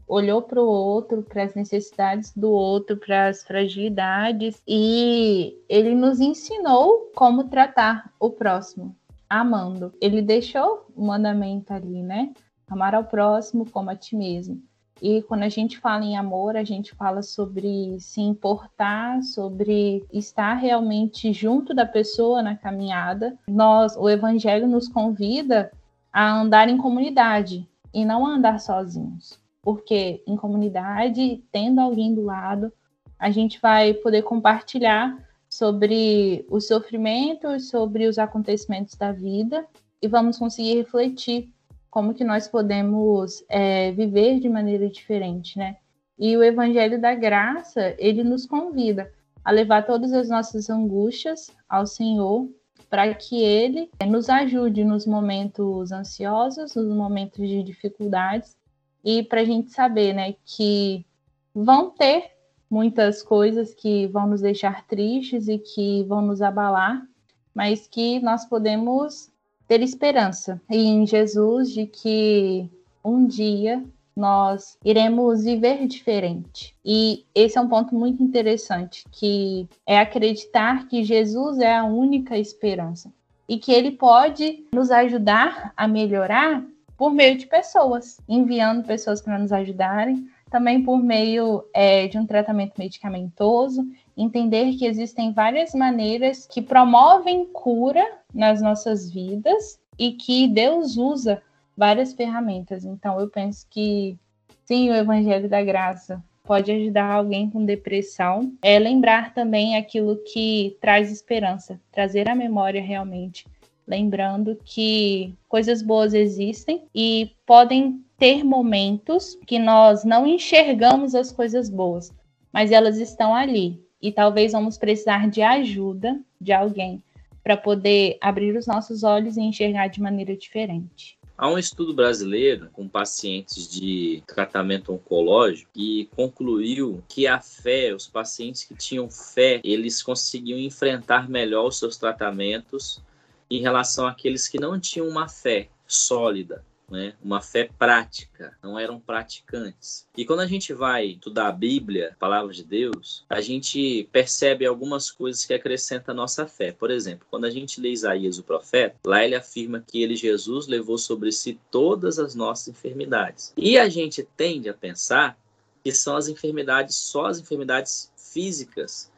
olhou para o outro, para as necessidades do outro, para as fragilidades, e ele nos ensinou como tratar o próximo, amando. Ele deixou o mandamento ali, né? Amar ao próximo como a ti mesmo. E quando a gente fala em amor, a gente fala sobre se importar, sobre estar realmente junto da pessoa na caminhada. Nós, o evangelho nos convida a andar em comunidade e não a andar sozinhos. Porque em comunidade, tendo alguém do lado, a gente vai poder compartilhar sobre os sofrimentos, sobre os acontecimentos da vida e vamos conseguir refletir como que nós podemos é, viver de maneira diferente, né? E o Evangelho da Graça, ele nos convida a levar todas as nossas angústias ao Senhor, para que Ele nos ajude nos momentos ansiosos, nos momentos de dificuldades, e para a gente saber, né, que vão ter muitas coisas que vão nos deixar tristes e que vão nos abalar, mas que nós podemos ter esperança em Jesus de que um dia nós iremos viver diferente. E esse é um ponto muito interessante, que é acreditar que Jesus é a única esperança e que ele pode nos ajudar a melhorar por meio de pessoas, enviando pessoas para nos ajudarem, também por meio é, de um tratamento medicamentoso, entender que existem várias maneiras que promovem cura nas nossas vidas e que Deus usa várias ferramentas. Então, eu penso que sim, o Evangelho da Graça pode ajudar alguém com depressão. É lembrar também aquilo que traz esperança, trazer a memória realmente. Lembrando que coisas boas existem e podem ter momentos que nós não enxergamos as coisas boas, mas elas estão ali. E talvez vamos precisar de ajuda de alguém para poder abrir os nossos olhos e enxergar de maneira diferente. Há um estudo brasileiro com pacientes de tratamento oncológico que concluiu que a fé, os pacientes que tinham fé, eles conseguiam enfrentar melhor os seus tratamentos em relação àqueles que não tinham uma fé sólida né? uma fé prática, não eram praticantes. E quando a gente vai estudar a Bíblia, a palavra de Deus, a gente percebe algumas coisas que acrescentam a nossa fé. Por exemplo, quando a gente lê Isaías, o profeta, lá ele afirma que ele, Jesus, levou sobre si todas as nossas enfermidades. E a gente tende a pensar que são as enfermidades, só as enfermidades físicas.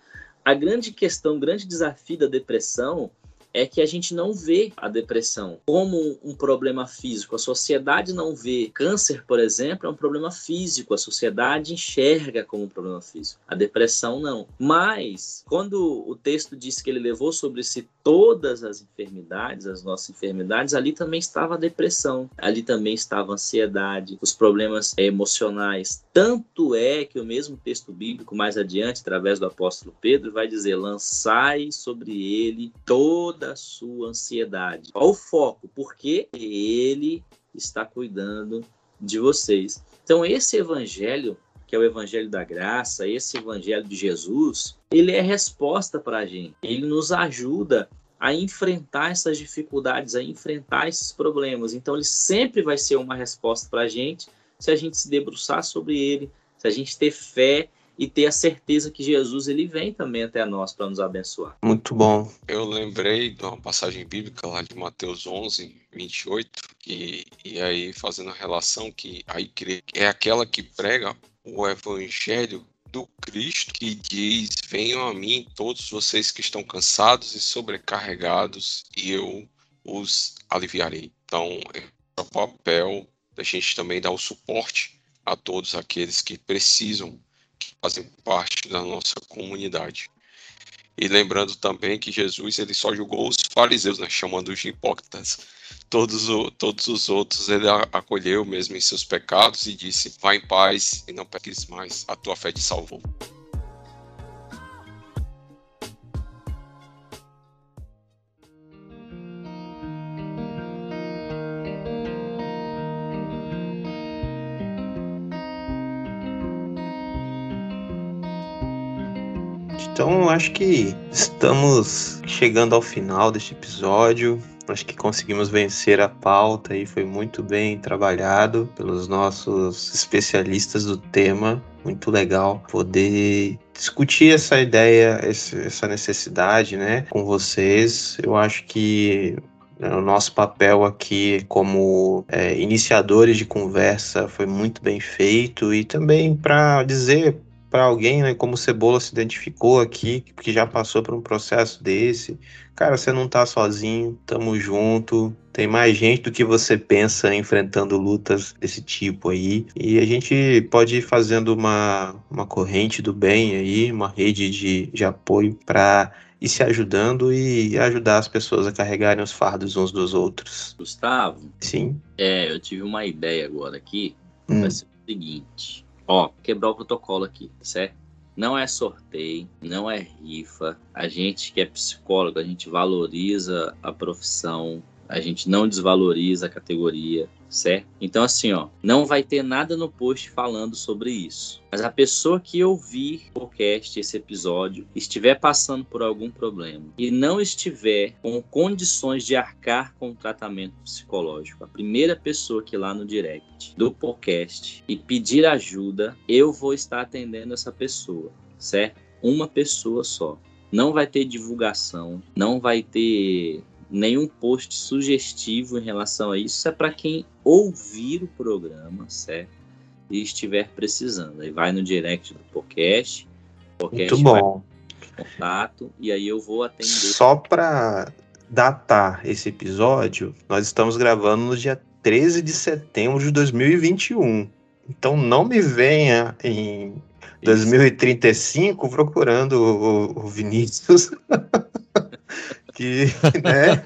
A grande questão, o grande desafio da depressão é que a gente não vê a depressão como um problema físico. A sociedade não vê câncer, por exemplo, é um problema físico. A sociedade enxerga como um problema físico. A depressão não. Mas quando o texto diz que ele levou sobre si todas as enfermidades, as nossas enfermidades, ali também estava a depressão, ali também estava a ansiedade, os problemas emocionais. Tanto é que o mesmo texto bíblico mais adiante, através do apóstolo Pedro, vai dizer: "Lançai sobre ele toda a sua ansiedade. Qual o foco? Porque ele está cuidando de vocês. Então, esse evangelho, que é o evangelho da graça, esse evangelho de Jesus, ele é resposta para a gente. Ele nos ajuda a enfrentar essas dificuldades, a enfrentar esses problemas. Então, ele sempre vai ser uma resposta para a gente se a gente se debruçar sobre ele, se a gente ter fé e ter a certeza que Jesus ele vem também até nós para nos abençoar. Muito bom. Eu lembrei de uma passagem bíblica lá de Mateus 11, 28, e, e aí fazendo a relação que a igreja é aquela que prega o evangelho do Cristo que diz: Venham a mim todos vocês que estão cansados e sobrecarregados, e eu os aliviarei. Então, é o papel da gente também dar o suporte a todos aqueles que precisam que fazem parte da nossa comunidade. E lembrando também que Jesus ele só julgou os fariseus, né, chamando-os de hipócritas. Todos, o, todos os outros ele acolheu mesmo em seus pecados e disse: Vá em paz e não peques mais, a tua fé te salvou. Então, acho que estamos chegando ao final deste episódio. Acho que conseguimos vencer a pauta e foi muito bem trabalhado pelos nossos especialistas do tema. Muito legal poder discutir essa ideia, essa necessidade, né, com vocês. Eu acho que né, o nosso papel aqui como é, iniciadores de conversa foi muito bem feito e também para dizer para alguém, né, como o Cebola se identificou aqui, que já passou por um processo desse, cara, você não tá sozinho, tamo junto, tem mais gente do que você pensa enfrentando lutas desse tipo aí, e a gente pode ir fazendo uma, uma corrente do bem aí, uma rede de, de apoio para ir se ajudando e ajudar as pessoas a carregarem os fardos uns dos outros. Gustavo, Sim. é, eu tive uma ideia agora aqui. Hum. Vai ser o seguinte: ó, quebrar o protocolo aqui, certo? Não é sorteio, não é rifa. A gente que é psicólogo, a gente valoriza a profissão, a gente não desvaloriza a categoria, certo? Então, assim, ó, não vai ter nada no post falando sobre isso. Mas a pessoa que ouvir o podcast, esse episódio, estiver passando por algum problema e não estiver com condições de arcar com o tratamento psicológico, a primeira pessoa que ir lá no direct do podcast e pedir ajuda, eu vou estar atendendo essa pessoa, certo? Uma pessoa só. Não vai ter divulgação, não vai ter nenhum post sugestivo em relação a isso. Isso é para quem ouvir o programa, certo? E estiver precisando. Aí vai no direct do podcast. podcast Muito bom. contato e aí eu vou atender. Só para datar esse episódio, nós estamos gravando no dia 13 de setembro de 2021. Então não me venha em 2035 procurando o, o Vinícius. que, né?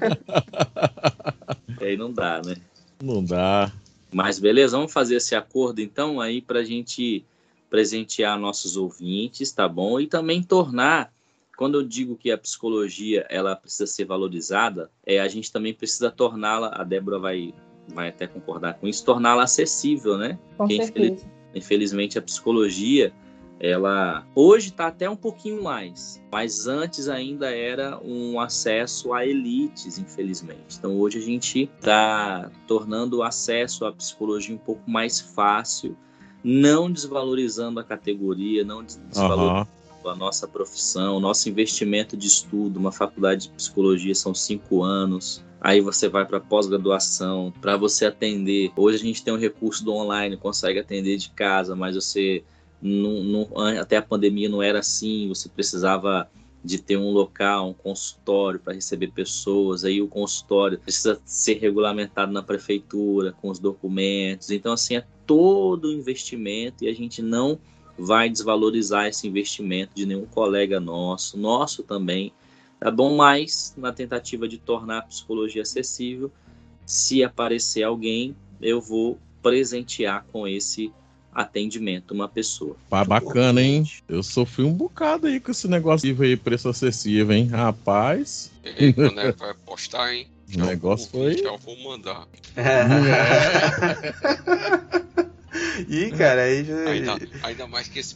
Aí não dá, né? Não dá. Mas beleza, vamos fazer esse acordo então aí para a gente presentear nossos ouvintes, tá bom? E também tornar, quando eu digo que a psicologia ela precisa ser valorizada, é a gente também precisa torná-la, a Débora vai vai até concordar com isso, torná-la acessível, né? Com Porque, certeza. Infelizmente a psicologia ela hoje está até um pouquinho mais, mas antes ainda era um acesso a elites, infelizmente. Então hoje a gente está tornando o acesso à psicologia um pouco mais fácil, não desvalorizando a categoria, não des- desvalorizando a nossa profissão, o nosso investimento de estudo. Uma faculdade de psicologia são cinco anos. Aí você vai para pós-graduação, para você atender. Hoje a gente tem um recurso do online, consegue atender de casa, mas você não- não- até a pandemia não era assim, você precisava de ter um local, um consultório para receber pessoas, aí o consultório precisa ser regulamentado na prefeitura com os documentos. Então assim é todo o investimento e a gente não vai desvalorizar esse investimento de nenhum colega nosso, nosso também, tá bom? Mas na tentativa de tornar a psicologia acessível, se aparecer alguém, eu vou presentear com esse atendimento uma pessoa. Pá, bacana, hein? Eu sofri um bocado aí com esse negócio de aí, preço acessível, hein? Rapaz, E quando é que vai postar, hein? o negócio foi. Já vou mandar. Ih, cara, aí já. Ainda, ainda mais que esse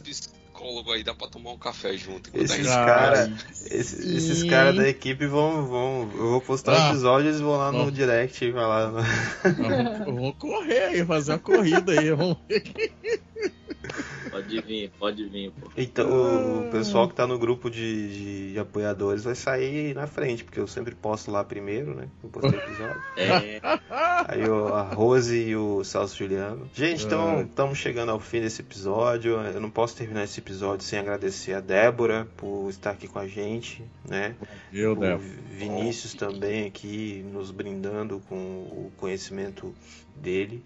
psicólogo aí dá pra tomar um café junto. Esses gente- caras esses, esses Sim. cara da equipe vão, vão. Eu vou postar Ah. um episódio eles vão lá no Bom. direct e falar. Vamos correr aí, fazer uma corrida aí. Vamos ver. Pode vir, pode vir, pô. Então, o pessoal que tá no grupo de, de- apoiadores vai sair na frente, porque eu sempre posto lá primeiro, né? Eu postei o episódio. É, Aí o, a Rose e o Celso Juliano. Gente, então estamos chegando ao fim desse episódio. Eu não posso terminar esse episódio sem agradecer a Débora por estar aqui com a gente, né? Eu, o Débora. Vinícius também aqui nos brindando com o conhecimento dele.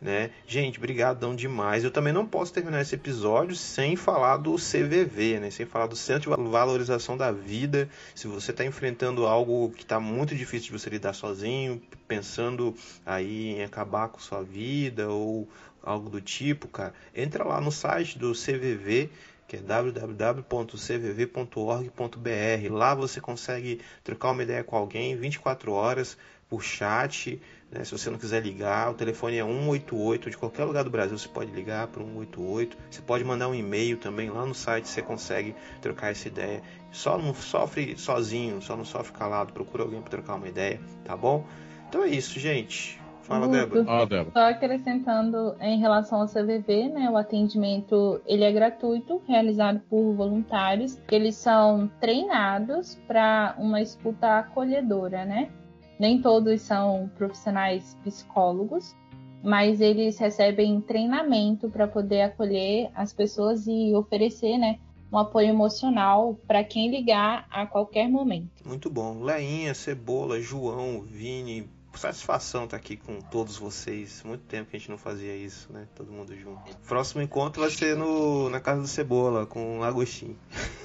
Né? Gente, brigadão demais. Eu também não posso terminar esse episódio sem falar do CVV, né? Sem falar do Centro de Valorização da Vida. Se você está enfrentando algo que está muito difícil de você lidar sozinho, pensando aí em acabar com sua vida ou algo do tipo, cara, entra lá no site do CVV que é www.cvv.org.br. Lá você consegue trocar uma ideia com alguém 24 horas por chat. Né? Se você não quiser ligar, o telefone é 188. De qualquer lugar do Brasil você pode ligar para 188. Você pode mandar um e-mail também lá no site. Você consegue trocar essa ideia. Só não sofre sozinho, só não sofre calado. Procura alguém para trocar uma ideia, tá bom? Então é isso, gente. Fala. Débora. Ó, Débora. Só acrescentando em relação ao CVV, né, o atendimento ele é gratuito, realizado por voluntários, que eles são treinados para uma escuta acolhedora, né? Nem todos são profissionais psicólogos, mas eles recebem treinamento para poder acolher as pessoas e oferecer, né, um apoio emocional para quem ligar a qualquer momento. Muito bom. Leinha, Cebola, João, Vini, satisfação estar aqui com todos vocês. Muito tempo que a gente não fazia isso, né? Todo mundo junto. Próximo encontro vai ser no, na casa do Cebola, com o Lagostinho.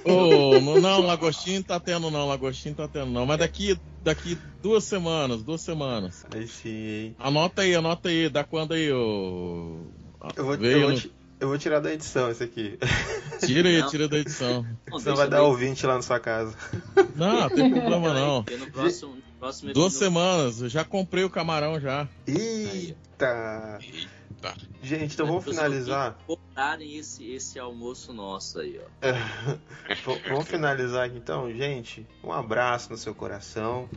Ô, não, Lagostinho tá tendo não, Lagostinho tá tendo não. Mas daqui, daqui duas semanas, duas semanas. Aí sim, hein? Anota aí, anota aí. Da quando aí, ô... Eu vou, Veio eu vou eu vou tirar da edição esse aqui. Tira aí, tira da edição. Deixa vai dar ouvinte lá na sua casa. Não, não tem problema não. porque No próximo, próximo Duas episódio- semanas, eu já comprei o camarão já. Eita! Eita. Gente, então vamos finalizar. Cortarem esse, esse almoço nosso aí, ó. Vamos finalizar aqui então, gente. Um abraço no seu coração.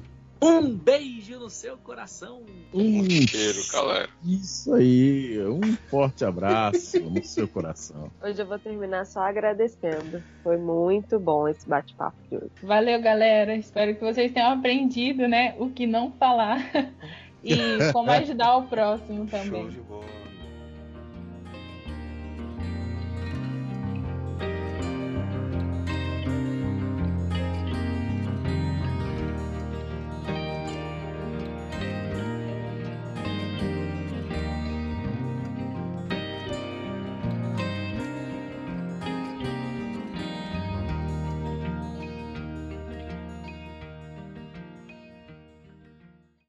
Um beijo no seu coração. Um Cheiro, galera. Isso aí, um forte abraço no seu coração. Hoje eu vou terminar só agradecendo. Foi muito bom esse bate-papo de hoje. Valeu, galera. Espero que vocês tenham aprendido, né, o que não falar e como ajudar o próximo Show também. de bola.